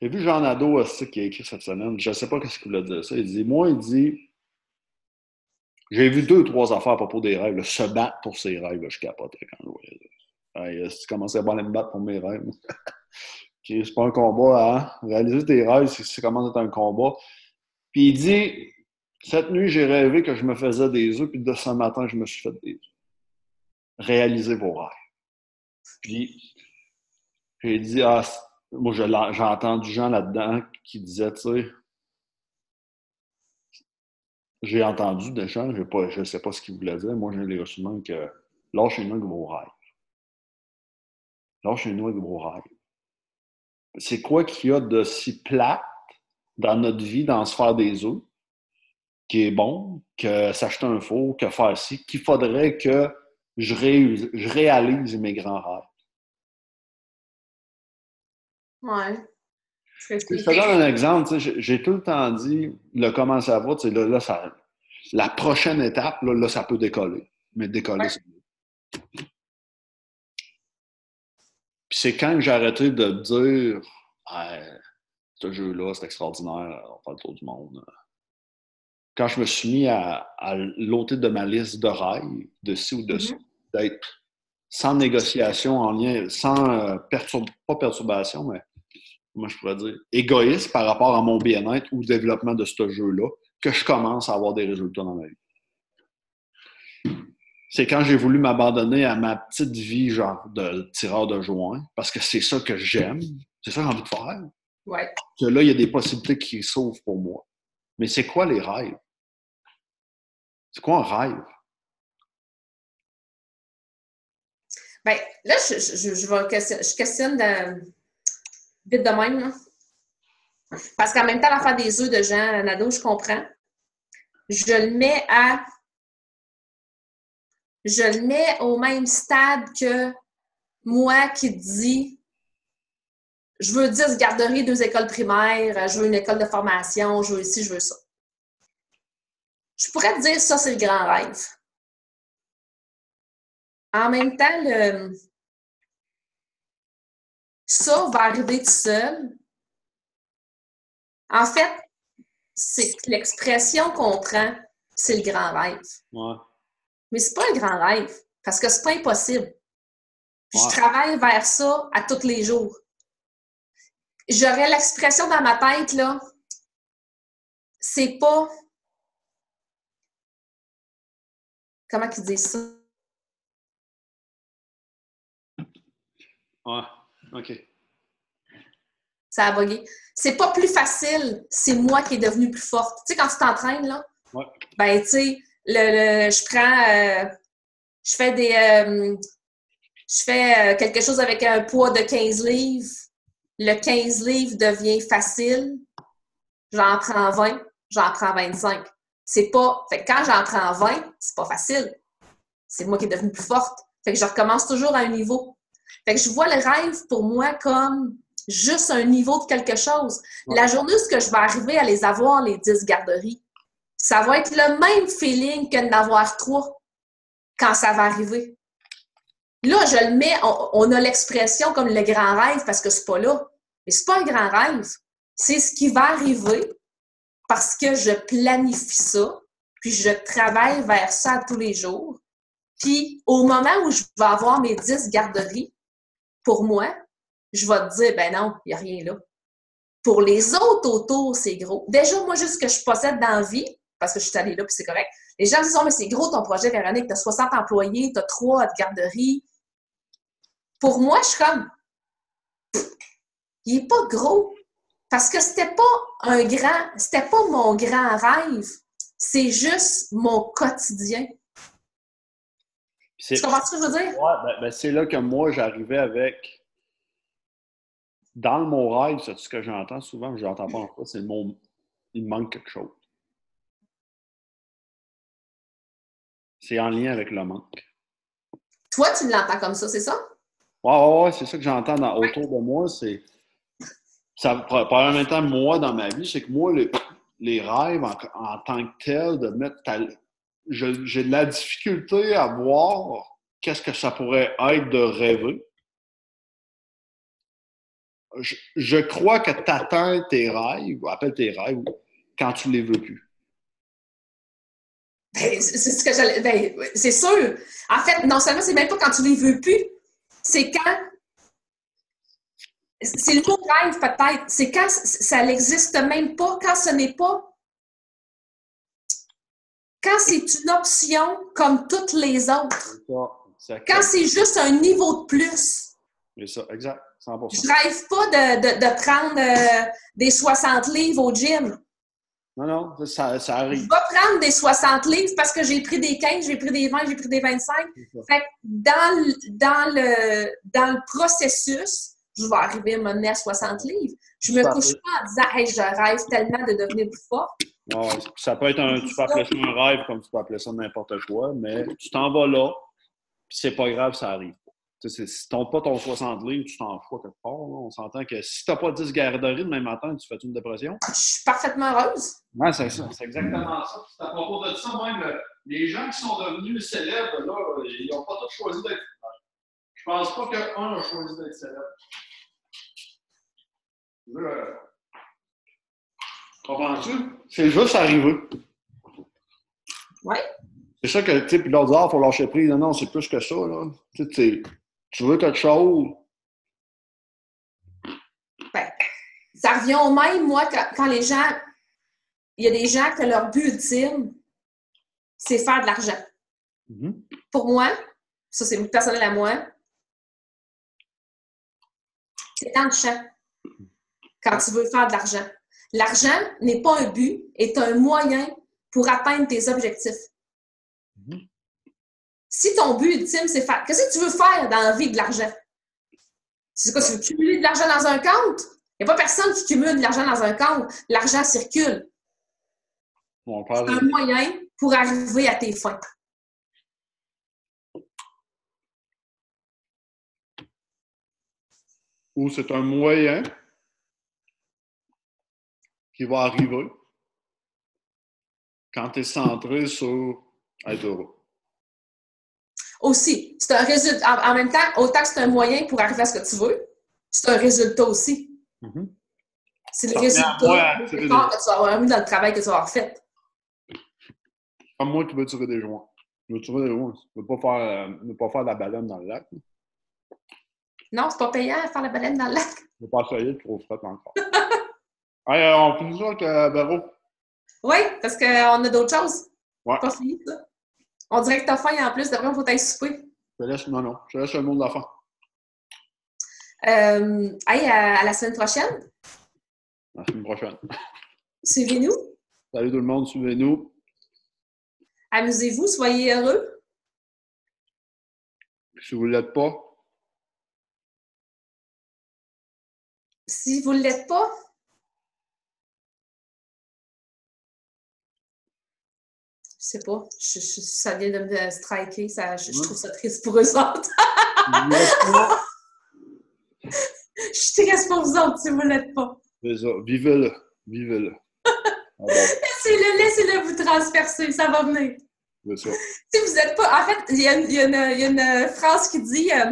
S1: J'ai vu Jean Nadeau aussi, qui a écrit cette semaine. Je ne sais pas ce qu'il voulait dire ça. Il dit Moi, il dit J'ai vu deux, trois affaires à propos des rêves. se battre pour ses rêves. je capotais quand je voyais si tu commençais à me battre pour mes rêves? C'est pas un combat, hein? Réaliser tes rêves, c'est commence être un combat. Puis il dit Cette nuit, j'ai rêvé que je me faisais des œufs, puis de ce matin, je me suis fait des œufs. Réalisez vos rêves. Puis j'ai dit, ah, moi, j'ai entendu gens là-dedans qui disaient, tu sais, j'ai entendu des gens, je ne sais pas ce qu'ils voulaient dire. Moi, j'ai les ressentiments que lâchez-nous avec vos rêves. Lâchez-nous avec vos rêves. C'est quoi qu'il y a de si plate dans notre vie, dans se faire des œufs, qui est bon, que s'acheter un four, que faire ci, qu'il faudrait que je, je réalise mes grands rêves.
S2: Ouais.
S1: Je te donne un exemple. J'ai tout le temps dit, le comment ça va, là, là, ça, la prochaine étape, là, là, ça peut décoller. Mais décoller, c'est Puis c'est quand j'ai arrêté de dire ce jeu-là, c'est extraordinaire, on fait le tour du monde. Quand je me suis mis à, à l'ôter de ma liste de rails, de ci ou de ça, mm-hmm. D'être sans négociation en lien, sans euh, pas perturbation, mais moi je pourrais dire, égoïste par rapport à mon bien-être ou développement de ce jeu-là, que je commence à avoir des résultats dans ma vie. C'est quand j'ai voulu m'abandonner à ma petite vie, genre de tireur de joint, parce que c'est ça que j'aime, c'est ça que j'ai envie de faire.
S2: Ouais.
S1: Que là, il y a des possibilités qui s'ouvrent pour moi. Mais c'est quoi les rêves? C'est quoi un rêve?
S2: Ben, là, je, je, je, je questionne de, vite de même. Parce qu'en même temps, l'affaire des œufs de Jean Nadeau, je comprends. Je le mets à. Je le mets au même stade que moi qui dis je veux 10 garderies, deux écoles primaires, je veux une école de formation, je veux ici, je veux ça. Je pourrais te dire ça, c'est le grand rêve. En même temps, le... ça va arriver tout seul. En fait, c'est l'expression qu'on prend, c'est le grand rêve.
S1: Ouais.
S2: Mais c'est pas un grand rêve, parce que c'est pas impossible. je travaille vers ça à tous les jours. J'aurais l'expression dans ma tête, là, c'est pas. Comment qu'ils disent ça?
S1: Ouais, OK.
S2: Ça a bugué. C'est pas plus facile, c'est moi qui est devenue plus forte. Tu sais, quand tu t'entraînes, là,
S1: ouais.
S2: ben, tu sais, le, je prends, euh, je fais des, euh, je fais euh, quelque chose avec un poids de 15 livres. Le 15 livres devient facile. J'en prends 20, j'en prends 25. C'est pas, fait que quand j'en prends 20, c'est pas facile. C'est moi qui est devenue plus forte. Fait que je recommence toujours à un niveau. Fait que je vois le rêve pour moi comme juste un niveau de quelque chose. La journée où je vais arriver à les avoir, les 10 garderies, ça va être le même feeling que d'avoir trois quand ça va arriver. Là, je le mets, on, a l'expression comme le grand rêve parce que c'est pas là. Mais c'est pas un grand rêve. C'est ce qui va arriver parce que je planifie ça, puis je travaille vers ça tous les jours. Puis au moment où je vais avoir mes 10 garderies, pour moi, je vais te dire, ben non, il n'y a rien là. Pour les autres autour, c'est gros. Déjà, moi, juste ce que je possède dans la vie, parce que je suis allée là, puis c'est correct. Les gens disent, oh, mais c'est gros ton projet, Véronique, tu as 60 employés, tu as 3 de garderie. Pour moi, je suis comme, il n'est pas gros. Parce que c'était pas un grand, c'était pas mon grand rêve. C'est juste mon quotidien. Tu comprends ce que je veux dire?
S1: Ouais, ben, ben, c'est là que moi, j'arrivais avec dans le mot rêve, c'est ce que j'entends souvent, je n'entends pas encore, c'est le mot il manque quelque chose. C'est en lien avec le manque.
S2: Toi, tu l'entends comme ça, c'est ça?
S1: Oui, ouais, ouais, c'est ça que j'entends autour de moi. C'est ça probablement temps moi dans ma vie, c'est que moi, les, rêves en, tant que tel, de mettre j'ai de la difficulté à voir qu'est-ce que ça pourrait être de rêver je, crois que tu atteins tes rêves, appelle tes rêves, quand tu les veux plus.
S2: Ben, c'est ce que j'allais. Ben, c'est sûr. En fait, non seulement c'est même pas quand tu les veux plus, c'est quand. C'est le mot rêve, peut-être. C'est quand ça n'existe même pas, quand ce n'est pas. Quand c'est une option comme toutes les autres. quand c'est juste un niveau de plus.
S1: C'est ça, exact.
S2: Je ne rêve pas de, de, prendre euh, des 60 livres au gym.
S1: Non, non, ça, ça, arrive.
S2: Je vais prendre des 60 livres parce que j'ai pris des 15, j'ai pris des 20, j'ai pris des 25. Fait que dans, dans, le, dans le processus, je vais arriver à mener à 60 livres. Je ne me couche pas en disant hey, je rêve tellement de devenir plus fort.
S1: ça peut être un, tu peux appeler ça un rêve comme tu peux appeler ça n'importe quoi, mais tu t'en vas là, puis c'est pas grave, ça arrive Si tu pas ton 60 livres, tu t'en fous quelque part. On s'entend que si tu n'as pas 10 garderies demain matin, tu fais une dépression?
S2: Je suis parfaitement heureuse.
S1: Oui, c'est ça. C'est exactement ça. C'est à propos de ça, même les gens qui sont devenus célèbres, là, ils n'ont pas tous choisi d'être. Je pense pas qu'un a choisi d'être célèbre. Euh, comprends-tu? C'est juste arrivé.
S2: Oui.
S1: C'est ça que, tu sais, puis l'autre il faut lâcher prise. Non, non, c'est plus que ça, là. Tu sais, tu veux quelque chose?
S2: Ben, ça revient au même, moi, quand, les gens. Il y a des gens que leur but ultime, c'est faire de l'argent.
S1: Mm-hmm.
S2: Pour moi, ça c'est personnel à moi, c'est dans le champ quand tu veux faire de l'argent. L'argent n'est pas un but, est un moyen pour atteindre tes objectifs.
S1: Mm-hmm.
S2: Si ton but ultime, c'est faire. Qu'est-ce que tu veux faire dans la vie de l'argent? C'est quoi, tu veux cumuler de l'argent dans un compte? Il n'y a pas personne qui cumule de l'argent dans un compte. L'argent circule.
S1: c'est
S2: un moyen pour arriver à tes fins.
S1: Ou c'est un moyen qui va arriver quand tu es centré sur être heureux.
S2: Aussi, c'est un résultat. En, même temps, autant que c'est un moyen pour arriver à ce que tu veux, c'est un résultat aussi.
S1: Mm-hmm.
S2: C'est le résultat que tu vas avoir mis dans le travail que tu vas avoir fait.
S1: Comme moi qui veux tirer des joints. Je veux tirer des joints. Je ne veux pas faire, euh, pas faire de la baleine dans le lac.
S2: Non, c'est pas payant de faire la baleine dans le lac.
S1: Je veux pas essayer, trop frais encore. Allez, on finit ça avec euh, Véro.
S2: Oui, parce qu'on a d'autres choses.
S1: Ouais.
S2: Pas fini, ça. On dirait que t'as faim en plus, d'après, il faut t'aller souper.
S1: Je laisse, non, non, je laisse le monde de la faim.
S2: Euh, hey, à, la semaine prochaine.
S1: À la semaine prochaine.
S2: Suivez-nous.
S1: Salut tout le monde, suivez-nous.
S2: Amusez-vous, soyez heureux.
S1: Si vous ne l'êtes pas.
S2: Si vous ne l'êtes pas. Je sais pas. ça vient de me striker. Ça, je, trouve ça triste pour eux autres. je suis triste pour vous autres si vous ne l'êtes pas.
S1: Vivez-le. Vivez-le.
S2: Ah laissez-le, laissez-le vous transpercer. Ça va venir.
S1: Ça.
S2: Si vous n'êtes pas. En fait, il y, a une, phrase qui dit euh,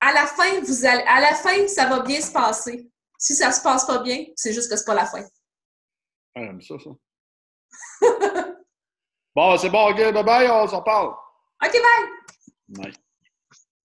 S2: à la fin, vous allez, à la fin, ça va bien se passer. Si ça se passe pas bien, c'est juste que c'est pas la fin.
S1: Ah, j'aime ça, ça. Bon, c'est bon, OK, bye bye, on s'en parle.
S2: OK, bye.
S1: Bye.